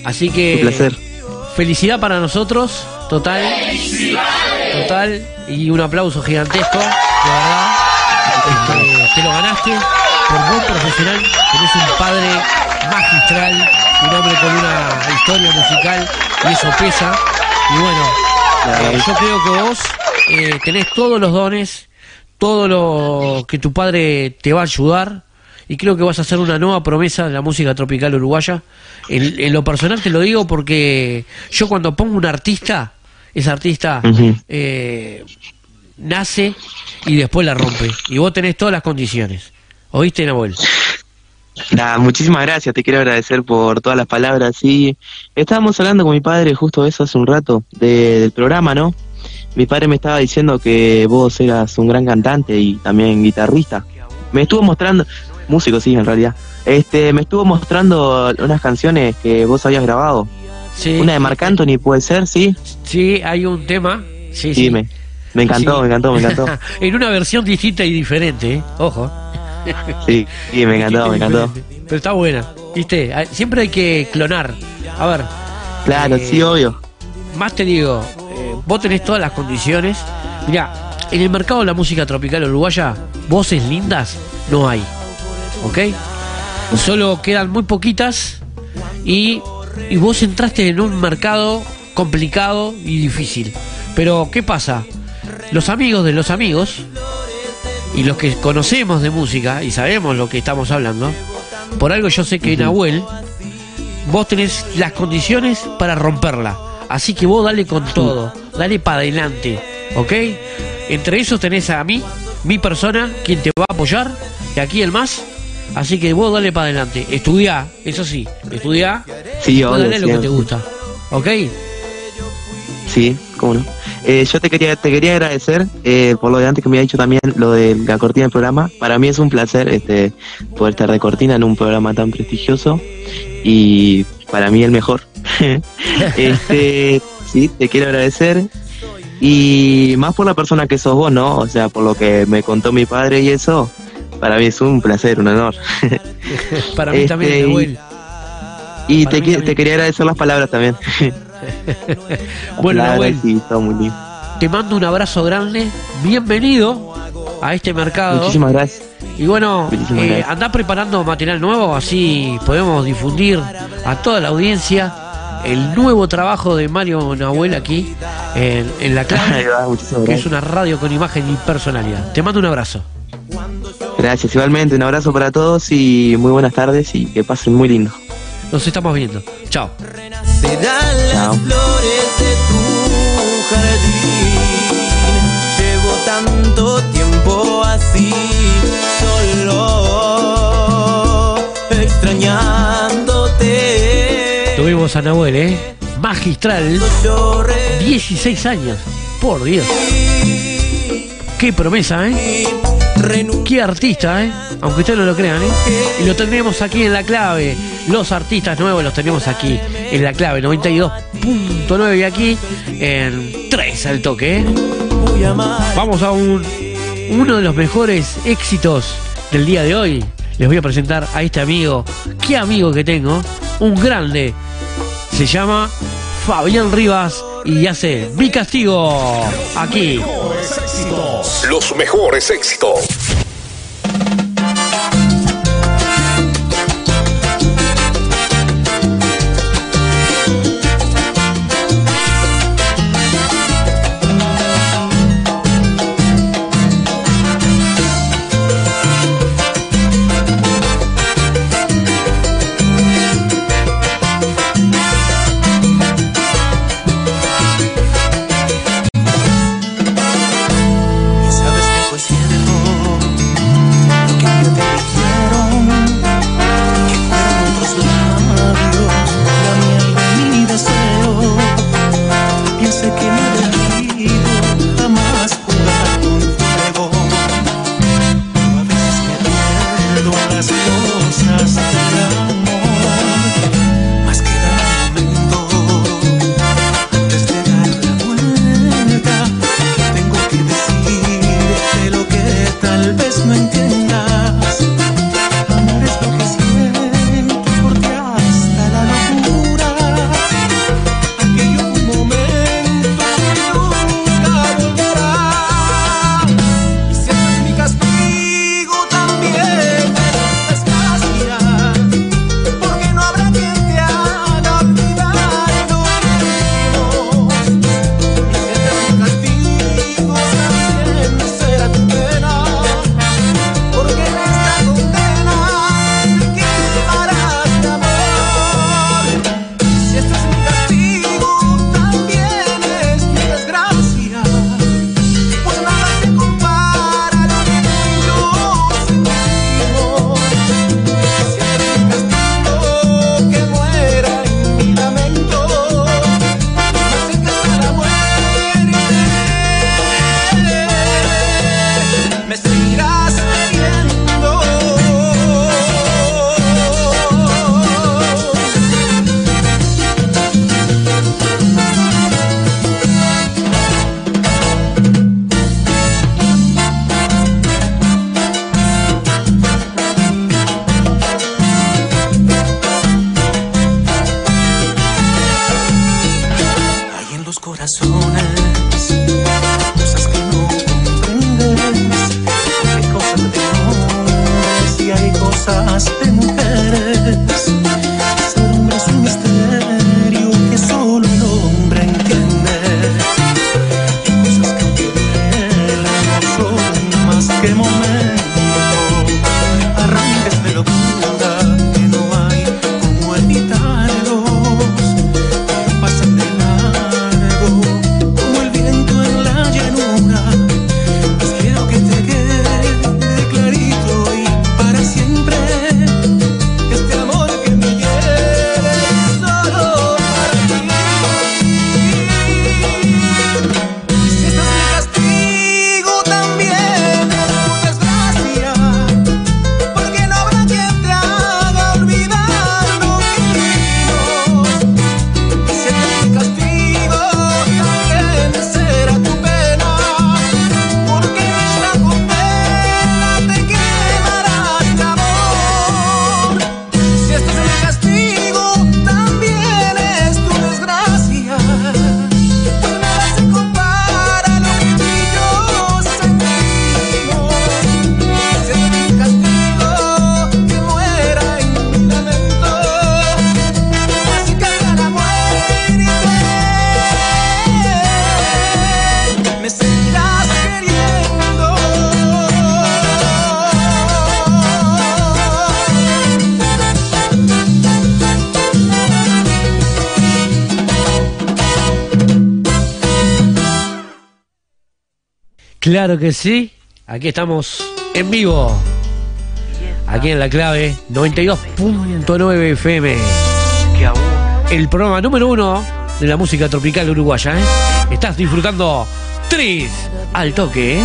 Así que. un placer. Felicidad para nosotros, total. Total. Y un aplauso gigantesco, de verdad. Este, te lo ganaste por buen profesional. Tenés un padre magistral, un hombre con una historia musical, y eso pesa. Y bueno, eh, yo creo que vos eh, tenés todos los dones, todo lo que tu padre te va a ayudar y creo que vas a hacer una nueva promesa de la música tropical uruguaya. En, en lo personal te lo digo porque yo cuando pongo un artista, ese artista eh, nace y después la rompe. Y vos tenés todas las condiciones. ¿Oíste, Nahuel? Muchísimas gracias, te quiero agradecer por todas las palabras. Sí, estábamos hablando con mi padre justo eso hace un rato, de- del programa, ¿no? Mi padre me estaba diciendo que vos eras un gran cantante y también guitarrista. Me estuvo mostrando, músico sí, en realidad. Este, me estuvo mostrando unas canciones que vos habías grabado. Sí. Una de Marc Anthony, puede ser, sí. Sí, hay un tema. Sí, sí. Sí, me, me encantó, Sí. me encantó, me encantó. en una versión distinta y diferente, ¿eh? Ojo. Sí, sí, me encantó, me encantó. Pero está buena, ¿viste? Hay- Siempre hay que clonar. A ver, Claro, Eh, sí, obvio. más te digo, eh, vos tenés todas las condiciones. Mirá, en el mercado de la música tropical uruguaya, voces lindas no hay. ¿Ok? Solo quedan muy poquitas y, y vos entraste en un mercado complicado y difícil. Pero, ¿qué pasa? Los amigos de los amigos y los que conocemos de música y sabemos lo que estamos hablando, por algo yo sé que Nahuel, vos tenés las condiciones para romperla. Así que vos dale con todo, dale para adelante, ¿ok? Entre esos tenés a mí, mi persona, quien te va a apoyar, y aquí el más. Así que vos dale para adelante, estudiá, eso sí, estudiá, Sí, obvio, dale lo que te gusta, ¿ok? Sí, cómo no. Eh, yo te quería, te quería agradecer eh, por lo de antes que me había dicho también, lo de la cortina del programa. Para mí es un placer este, poder estar de cortina en un programa tan prestigioso y para mí el mejor. este, sí, te quiero agradecer y más por la persona que sos vos, ¿no? O sea, por lo que me contó mi padre y eso, para mí es un placer, un honor. Para mí Este, también, Nahuel. Y Para te, mí qui- también. te quería agradecer las palabras también. Bueno, Nahuel, sí, muy te mando un abrazo grande, bienvenido a este mercado. Muchísimas gracias. Y bueno, eh, andá preparando material nuevo, así podemos difundir a toda la audiencia el nuevo trabajo de Mario Nahuel aquí en, en La Clave, que es una radio con imagen y personalidad. Te mando un abrazo. Gracias, igualmente, un abrazo para todos y muy buenas tardes y que pasen muy lindo. Nos estamos viendo. Chao. Chao. flores de tu jardín. Llevo tanto tiempo así, solo extrañándote. Tuvimos a Nahuel, ¿eh? Magistral, Yo 16 años. Por Dios. Qué promesa, ¿eh? Qué artista, ¿eh? Aunque ustedes no lo crean, ¿eh? Y lo tendremos aquí en la clave. Los artistas nuevos los tenemos aquí en la clave 92.9 y aquí en 3 al toque, ¿eh? Vamos a un uno de los mejores éxitos del día de hoy. Les voy a presentar a este amigo. Qué amigo que tengo. Un grande. Se llama Fabián Rivas y hace Mi Castigo. Aquí. Los mejores éxitos. Claro que sí. Aquí estamos en vivo. Aquí en la clave 92.9 FM. El programa número uno de la música tropical uruguaya. ¿eh? Estás disfrutando Tris al toque. ¿eh?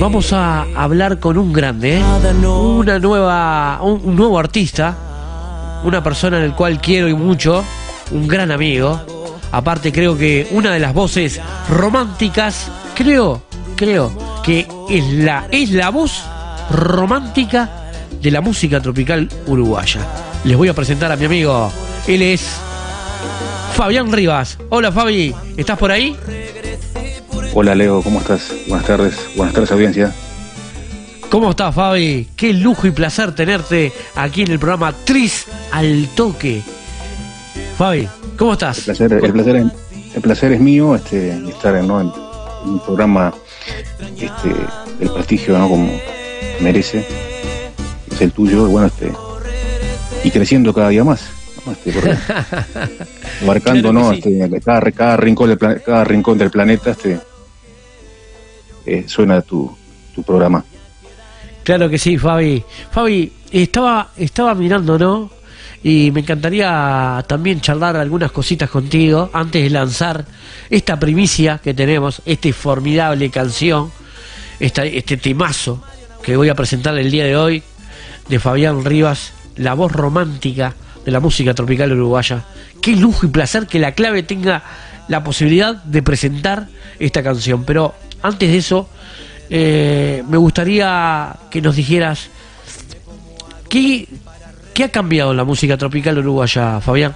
Vamos a hablar con un grande, ¿eh? una nueva, un, un nuevo artista, una persona en el cual quiero y mucho, un gran amigo. Aparte creo que una de las voces románticas, creo, creo que es la, es la voz romántica de la música tropical uruguaya. Les voy a presentar a mi amigo. Él es Fabián Rivas. Hola Fabi, ¿estás por ahí? Hola Leo, ¿cómo estás? Buenas tardes, buenas tardes audiencia. ¿Cómo estás, Fabi? Qué lujo y placer tenerte aquí en el programa Tris al Toque. Fabi, ¿cómo estás? El placer, el placer, es, el placer es mío este, estar ¿no? en, en un programa este, del prestigio ¿no? como merece, es el tuyo, y bueno, este, y creciendo cada día más. ¿no? Este, abarcando Claro ¿no? sí. este, cada, cada rincón del planeta, cada rincón del planeta este, eh, suena tu, tu programa. Claro que sí, Fabi. Fabi, estaba, estaba mirando, ¿no? Y me encantaría también charlar algunas cositas contigo antes de lanzar esta primicia que tenemos, esta formidable canción, este temazo que voy a presentar el día de hoy de Fabián Rivas, la voz romántica de la música tropical uruguaya. Qué lujo y placer que la clave tenga la posibilidad de presentar esta canción. Pero antes de eso, eh, me gustaría que nos dijeras qué, qué ha cambiado en la música tropical uruguaya, Fabián.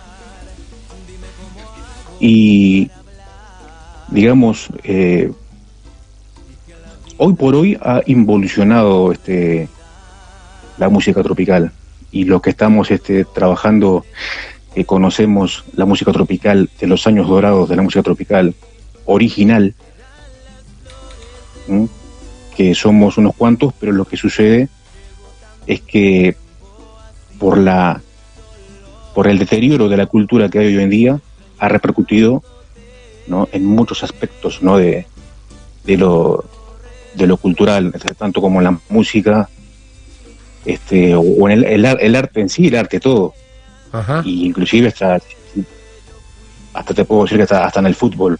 y digamos eh, hoy por hoy ha involucionado este la música tropical y lo que estamos este trabajando que conocemos la música tropical de los años dorados de la música tropical original que somos unos cuantos pero lo que sucede es que por la por el deterioro de la cultura que hay hoy en día ha repercutido ¿no? en muchos aspectos ¿no? de, de, lo, de lo cultural, tanto como en la música, este, o en el, el, el arte en sí, el arte todo. Ajá. Y inclusive hasta, hasta te puedo decir que hasta, hasta en el fútbol.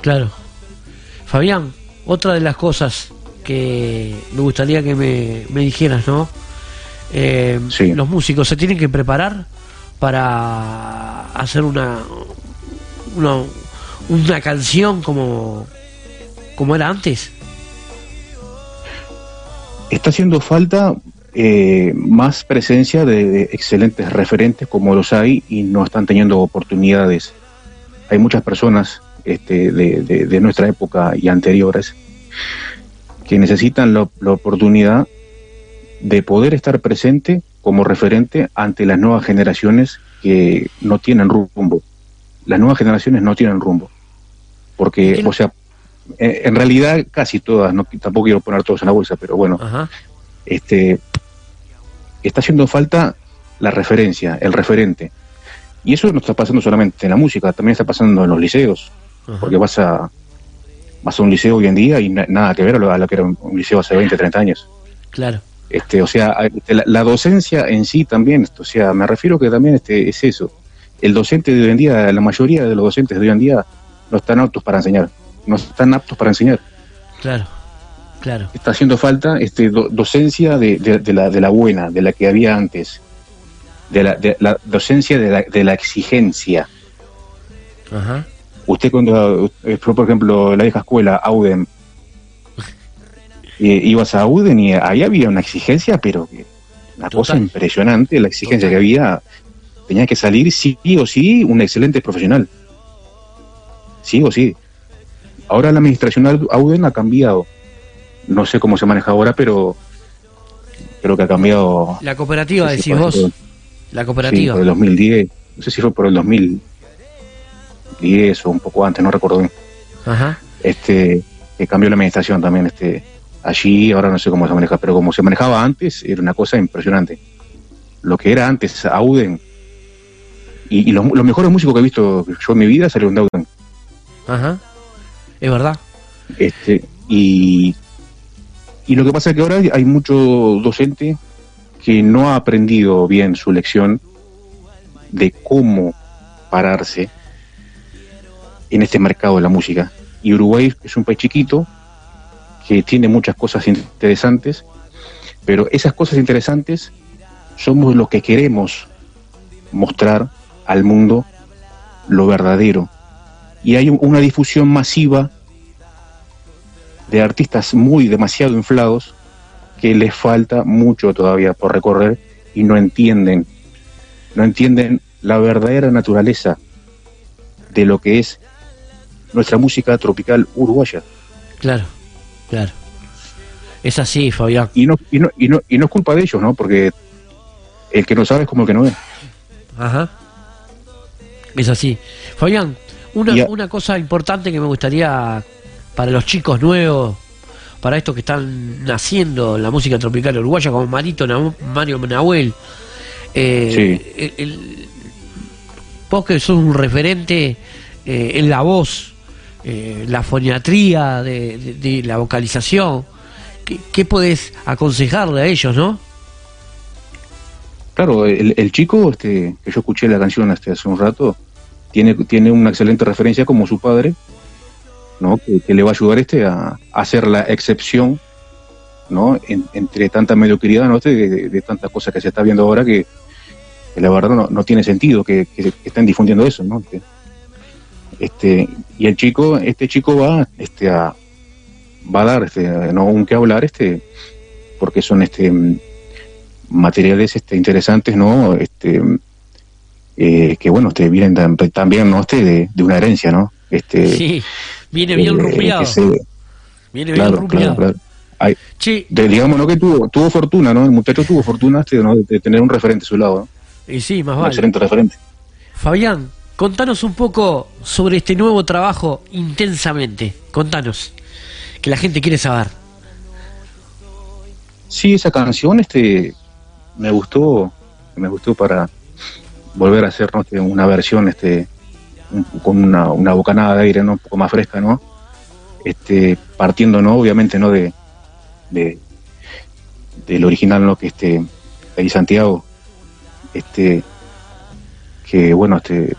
Claro. Fabián, otra de las cosas que me gustaría que me, me dijeras, ¿no? Eh, Los músicos se tienen que preparar para hacer una, una, una canción como, como era antes. Está haciendo falta eh, más presencia de, de excelentes referentes como los hay y no están teniendo oportunidades. Hay muchas personas este, de, de- de nuestra época y anteriores que necesitan la, la oportunidad de poder estar presente como referente ante las nuevas generaciones que no tienen rumbo. Las nuevas generaciones no tienen rumbo. Porque, o sea, eh, en realidad casi todas, no, tampoco quiero poner todos en la bolsa, pero bueno, Ajá. este, está haciendo falta la referencia, el referente. Y eso no está pasando solamente en la música, también está pasando en los liceos, porque vas a, vas a un liceo hoy en día y na- nada que ver a lo, a lo que era un liceo hace 20, 30 años. Claro. Este, o sea, este, la, la docencia en sí también, esto, o sea, me refiero que también este, es eso. El docente de hoy en día, la mayoría de los docentes de hoy en día no están aptos para enseñar, no están aptos para enseñar. Claro. Claro. Está haciendo falta este, do- docencia de, de- de la, de la buena, de la que había antes, de la, de la docencia de la, de la exigencia. Ajá. Usted cuando eh, fue, por ejemplo, la vieja escuela, Auden, eh, ibas a Auden y ahí había una exigencia, pero que- una cosa impresionante, la exigencia que había, tenía que salir sí o sí un excelente profesional. Sí o sí. Ahora la administración Au- Auden ha cambiado. No sé cómo se maneja ahora, pero creo que ha cambiado. La cooperativa, no sé si decís vos. por- La Sí, cooperativa. por el 2010. No sé si fue por el 2010 o un poco antes, no recuerdo bien. Ajá. Este, que cambió la administración también, este, allí, ahora no sé cómo se maneja, pero como se manejaba antes, era una cosa impresionante. Lo que era antes, Auden, y, y los, los mejores músicos que he visto yo en mi vida salieron de Auden. Ajá. Es verdad. Este, y, y lo que pasa es que ahora hay mucho docente que no ha aprendido bien su lección de cómo pararse en este mercado de la música. Y Uruguay es un país chiquito que tiene muchas cosas interesantes, pero esas cosas interesantes somos los que queremos mostrar al mundo lo verdadero. Y hay un- una difusión masiva de artistas muy demasiado inflados que les falta mucho todavía por recorrer y no entienden, no entienden la verdadera naturaleza de lo que es nuestra música tropical uruguaya. Claro, claro. Es así, Fabián. Y no, y no, y no, y no es culpa de ellos, ¿no? Porque el que no sabe es como el que no ve. Ajá. Es así. Fabián, una, una cosa importante que me gustaría para los chicos nuevos, para estos que están naciendo en la música tropical uruguaya, como Marito Mario Nahuel. eh, el- el- vos que sos un referente eh, en la voz, eh, la foniatría de, la vocalización, ¿qué, qué podés aconsejarle a ellos, no? Claro, el, chico este, que yo escuché la canción este, hace un rato, tiene, tiene una excelente referencia como su padre, ¿no? que, le va a ayudar este a, a hacer la excepción ¿no? En- entre tanta mediocridad ¿no? Este, de, de- tantas cosas que se está viendo ahora que, la verdad no, no tiene sentido que, que- estén difundiendo eso. ¿no? Este, y el chico, este chico va este, a, va a dar este, ¿no? un que hablar este, porque son este, mm, materiales este, interesantes, ¿no? Este, eh, que bueno, este, vienen tam- también, ¿no? Este, de, de una herencia, ¿no? Este, Sí, viene bien eh, rupiado. que se- Viene bien claro, rupiado. claro, claro. Hay- Che, de- digamos, ¿no? Que tuvo, tuvo fortuna, ¿no? El muchacho tuvo fortuna este, ¿no? de, de tener un referente a su lado, ¿no? y sí, más Un vale. excelente referente. Fabián, contanos un poco sobre este nuevo trabajo intensamente. Contanos, que la gente quiere saber. Sí, esa canción este, me gustó, me gustó para volver a hacer este, una versión este, con una, una bocanada de aire ¿no? un poco más fresca, ¿no? Este, partiendo, ¿no? Obviamente, ¿no? De, de del original, ¿no? Que este, ahí Santiago, este, que bueno, este,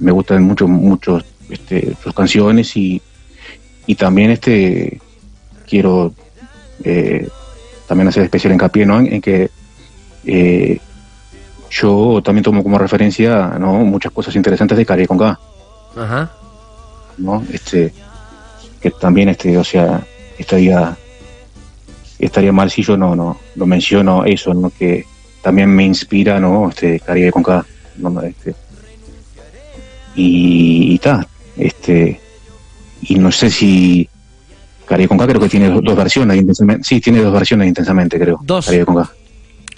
me gustan mucho, mucho, este, sus canciones y, y también este, quiero eh, también hacer especial hincapié ¿no? en, en que eh, yo también tomo como referencia ¿no? muchas cosas interesantes de Cari con K, Ajá. ¿no? Este, que también, este, o sea, estaría, estaría mal si yo no, no, no menciono eso, ¿no? Que también me inspira, ¿no? Este, Caribe con K, ¿no? Este, y, ta, este, y no sé si Caribe con K creo que tiene dos, dos versiones, intensamente, sí, tiene dos versiones intensamente, creo. Dos. Caribe con K,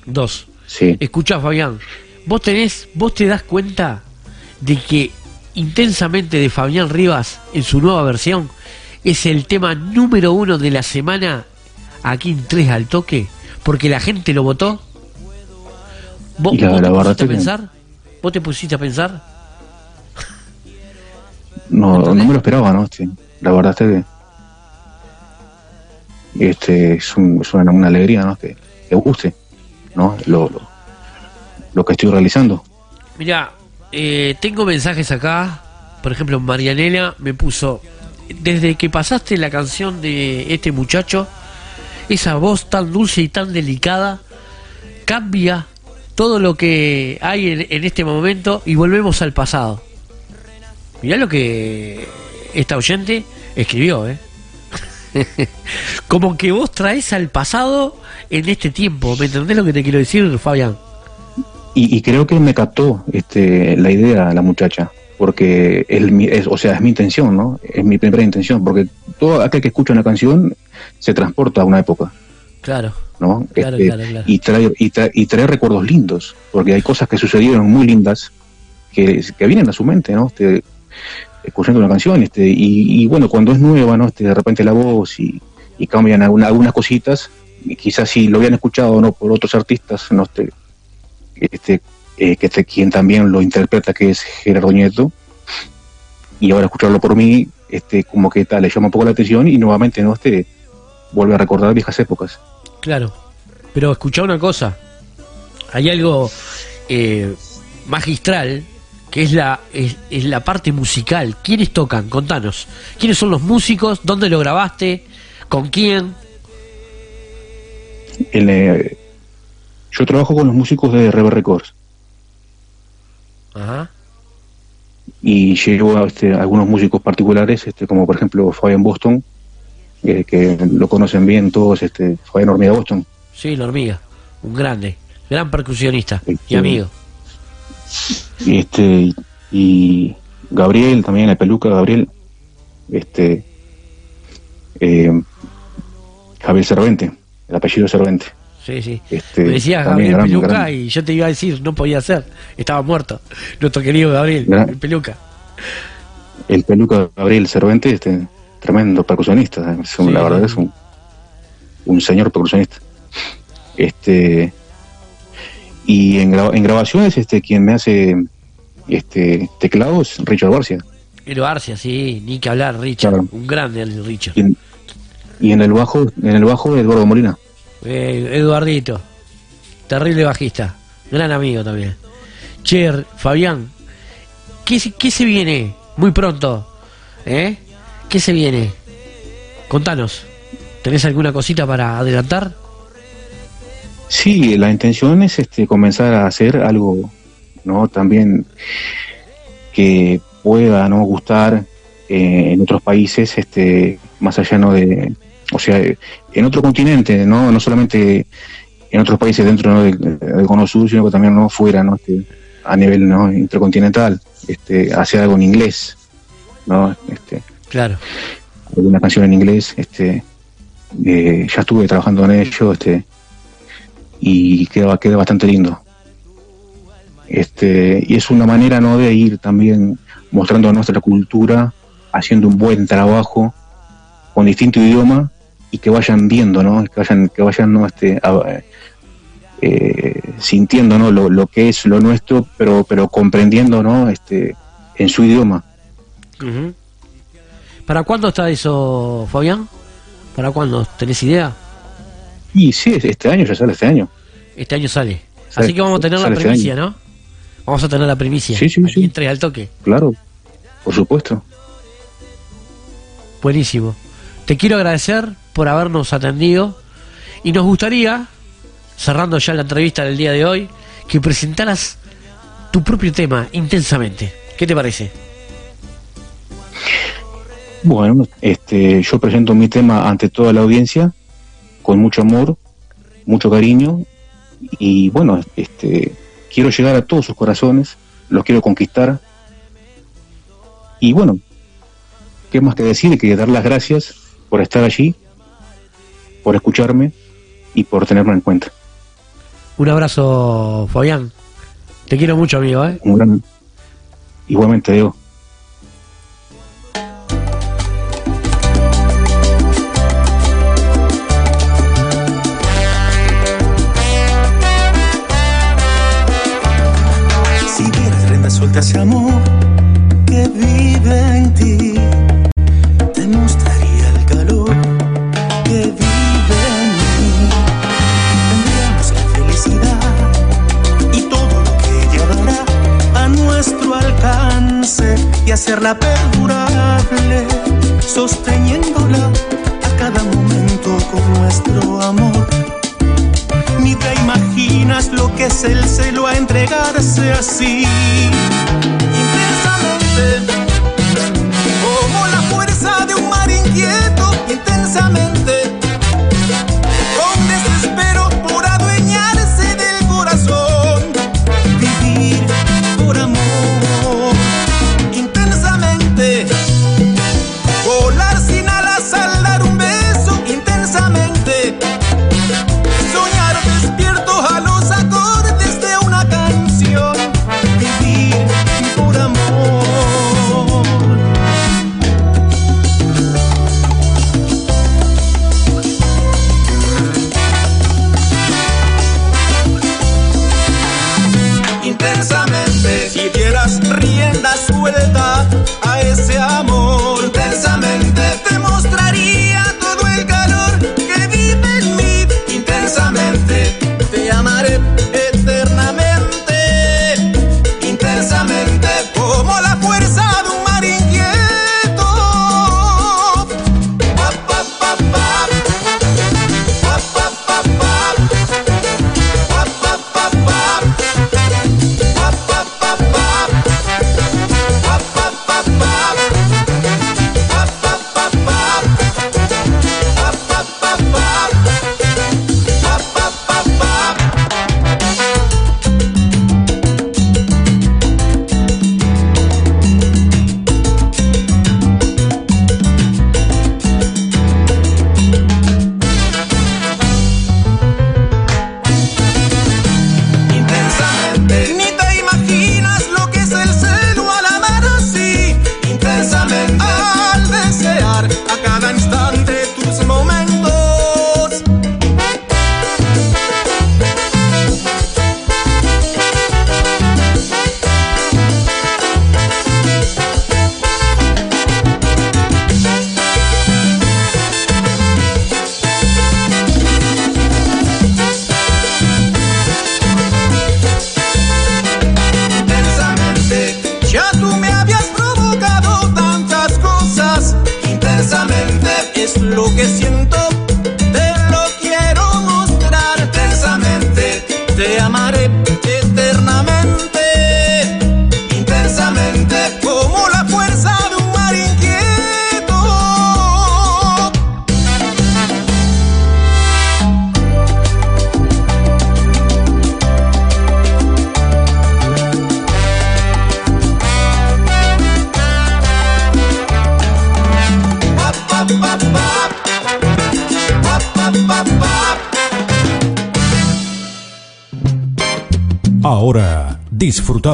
Dos. sí. Escuchá, Fabián, vos tenés, vos te das cuenta de que intensamente de Fabián Rivas en su nueva versión es el tema número uno de la semana aquí en Tres al Toque, porque la gente lo votó. ¿Vos, la- vos la te pusiste a que- pensar? ¿Vos te pusiste a pensar? No, no me lo esperaba, ¿no? Este, la verdad es que este, es, un- es una, una alegría, ¿no? Que, que guste, ¿no? Lo, lo, lo que estoy realizando. Mira, eh, tengo mensajes acá. Por ejemplo, Marianela me puso, desde que pasaste la canción de este muchacho, esa voz tan dulce y tan delicada cambia todo lo que hay en, en este momento y volvemos al pasado. Mirá lo que esta oyente escribió, ¿eh? Como que vos traes al pasado en este tiempo. ¿Me entendés lo que te quiero decir, Fabián? Y, y creo que me captó este, la idea la muchacha, porque es, mi- es, o sea, es mi intención, ¿no? Es mi primera intención, porque todo aquel que escucha una canción se transporta a una época, Claro, ¿no? Claro, Este, claro, claro. Y, trae, y, trae, y trae recuerdos lindos, porque hay cosas que sucedieron muy lindas que, que vienen a su mente, ¿no? Este, escuchando una canción, este, y, bueno, cuando es nueva, ¿no? Este, de repente la voz y, y cambian alguna- algunas cositas, quizás si lo habían escuchado no por otros artistas, ¿no? Este, este, eh, que este, quien también lo interpreta, que es Gerardo Nieto, y ahora escucharlo por mí, este, como que tal, le llama un poco la atención y nuevamente no este vuelve a recordar viejas épocas. Claro. Pero escucha una cosa. Hay algo eh, magistral que es la, es, es la parte musical. ¿Quiénes tocan? Contanos. ¿Quiénes son los músicos? ¿Dónde lo grabaste? ¿Con quién? El, eh, yo trabajo con los músicos de Rever Records Ajá. y llevo a este, algunos músicos particulares, este, como por ejemplo Fabian Boston, eh, que lo conocen bien todos, este, Fabian Hormiga Boston. Sí, la hormiga. Un grande. Gran percusionista y amigo. Y este y Gabriel también la peluca Gabriel este eh, Javier Cervente el apellido Cervente Sí, sí. este, Me decías Gabriel gran- Peluca gran- y yo te iba a decir, no podía ser. Estaba muerto. Nuestro querido Gabriel, Gran- el Peluca. el peluca Gabriel Cervente este tremendo percusionista es un- Sí, la verdad sí. es un un señor percusionista este y en, gra- en grabaciones este quien me hace este teclados Richard Garcia Pero Arcia, sí, ni que hablar, Richard. Claro. Un grande el Richard. y en, y en el bajo en el bajo Eduardo Molina Eh, Eduardito, terrible bajista, gran amigo también. Cher, Fabián, ¿qué, se- qué se viene muy pronto? ¿Eh? ¿Qué se viene? Contanos, ¿tenés alguna cosita para adelantar? Sí, la intención es este comenzar a hacer algo, ¿no? También que pueda no gustar eh, en otros países, este, más allá no de, o sea, en otro continente, no, no solamente en otros países dentro ¿no? del, del cono sur, sino que también no fuera, ¿no? Este, a nivel ¿no? intercontinental, este, hacer algo en inglés, ¿no? Este, Claro. alguna canción en inglés, este, eh, ya estuve trabajando en ello, este, y queda, queda bastante lindo. Este, y es una manera ¿no? de ir también mostrando nuestra cultura, haciendo un buen trabajo con distinto idioma y que vayan viendo, ¿no? que vayan, que vayan ¿no? este, eh, sintiendo ¿no? lo, lo que es lo nuestro, pero, pero comprendiendo ¿no? este, en su idioma. ¿Para cuándo está eso, Fabián? ¿Para cuándo? ¿Tenés idea? Y sí, este año ya sale este año. Este año sale. Sale- Así que vamos a tener la este primicia. ¿no? Vamos a tener la primicia. Sí, sí, Aquí sí. en Tres al toque. Claro, por supuesto. Buenísimo. Te quiero agradecer por habernos atendido y nos gustaría, cerrando ya la entrevista del día de hoy, que presentaras tu propio tema intensamente. ¿Qué te parece? Bueno, este, yo presento mi tema ante toda la audiencia con mucho amor, mucho cariño y bueno, este, quiero llegar a todos sus corazones, los quiero conquistar y bueno, qué más que decir que dar las gracias por estar allí, por escucharme y por tenerme en cuenta. Un abrazo, Fabián. Te quiero mucho, amigo, ¿eh? Un gran- Igualmente, Diego. Suelta ese amor que vive en ti, te mostraría el calor que vive en mí. Tendríamos la felicidad y todo lo que ella dará a nuestro alcance y hacerla perdurable, sosteniéndola a cada momento con nuestro amor. Lo que es el celo a entregarse así. Intensamente, como la fuerza de un mar inquieto, intensamente.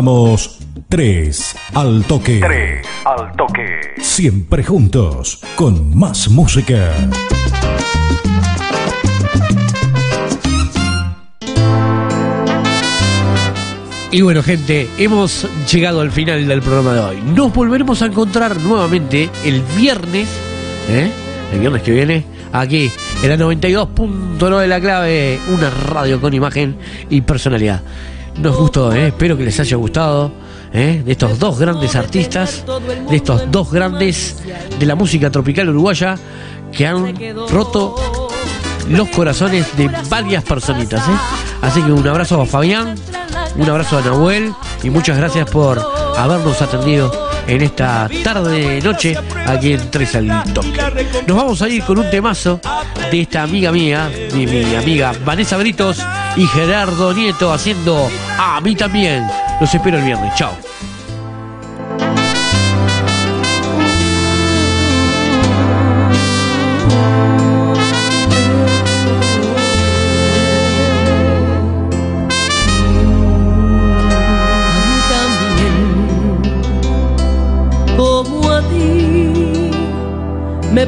Disfrutamos 3 al toque. 3 al toque. Siempre juntos, con más música. Y bueno, gente, hemos llegado al final del programa de hoy. Nos volveremos a encontrar nuevamente el viernes, ¿eh? el viernes que viene, aquí en la 92.9 de la clave, una radio con imagen y personalidad. Nos gustó, ¿eh? espero que les haya gustado. ¿eh? De estos dos grandes artistas, de estos dos grandes de la música tropical uruguaya que han roto los corazones de varias personitas. ¿eh? Así que un abrazo a Fabián, un abrazo a Nahuel y muchas gracias por habernos atendido en esta tarde noche aquí en Tres al Toque. Nos vamos a ir con un temazo de esta amiga mía, mi amiga Vanessa Britos y Gerardo Nieto haciendo a mí también. Los espero el viernes. Chao.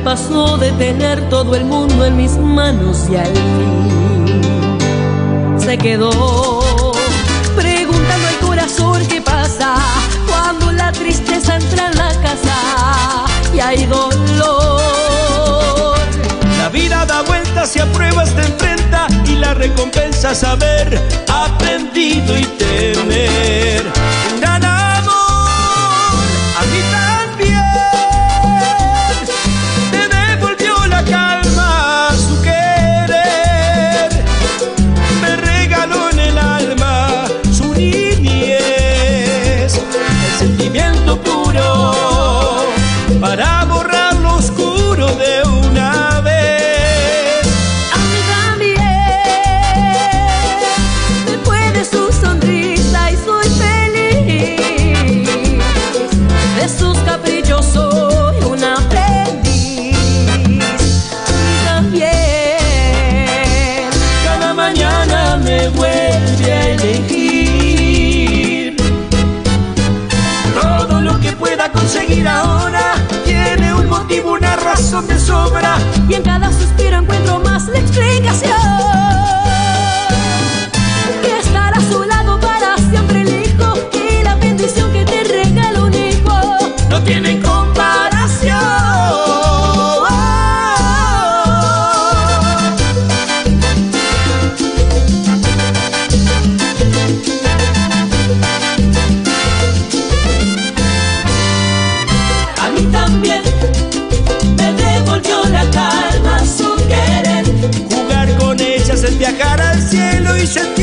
Pasó de tener todo el mundo en mis manos y al fin se quedó preguntando al corazón qué pasa cuando la tristeza entra en la casa y hay dolor. La vida da vueltas y a pruebas te enfrenta y la recompensa es haber aprendido y temer. Conseguir ahora tiene un motivo, una razón de sobra. y en cada suspiro encuentro más la explicación. should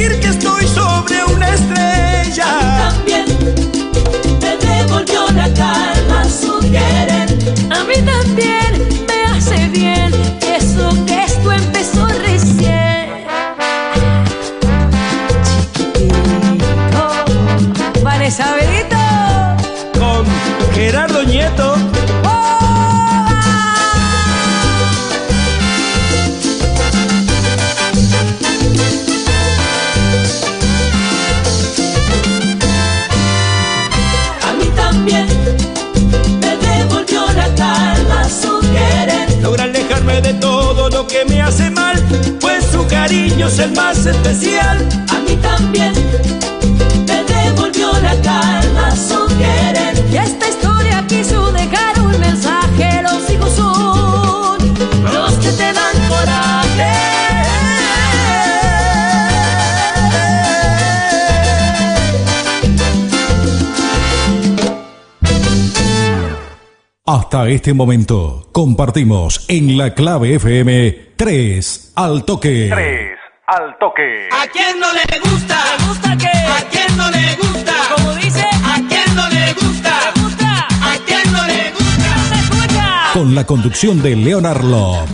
Este momento compartimos en la clave FM 3 al toque. 3 al toque. ¿A quién no le gusta? ¿Le gusta qué? ¿A quién no le gusta? Como dice, ¿a quién no le gusta? ¿Le gusta? ¿A quién no le gusta? ¡Se escucha! Con la conducción de Leonard Love.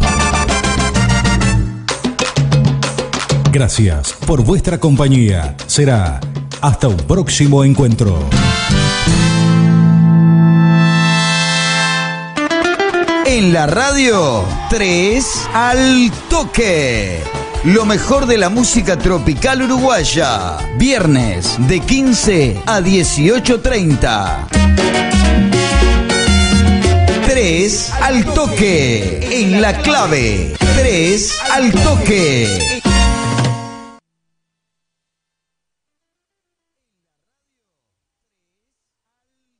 Gracias por vuestra compañía. Será hasta un próximo encuentro. En la radio, 3 al toque. Lo mejor de la música tropical uruguaya. Viernes de 15 a 18.30. 3 al toque. En la clave. 3 al toque.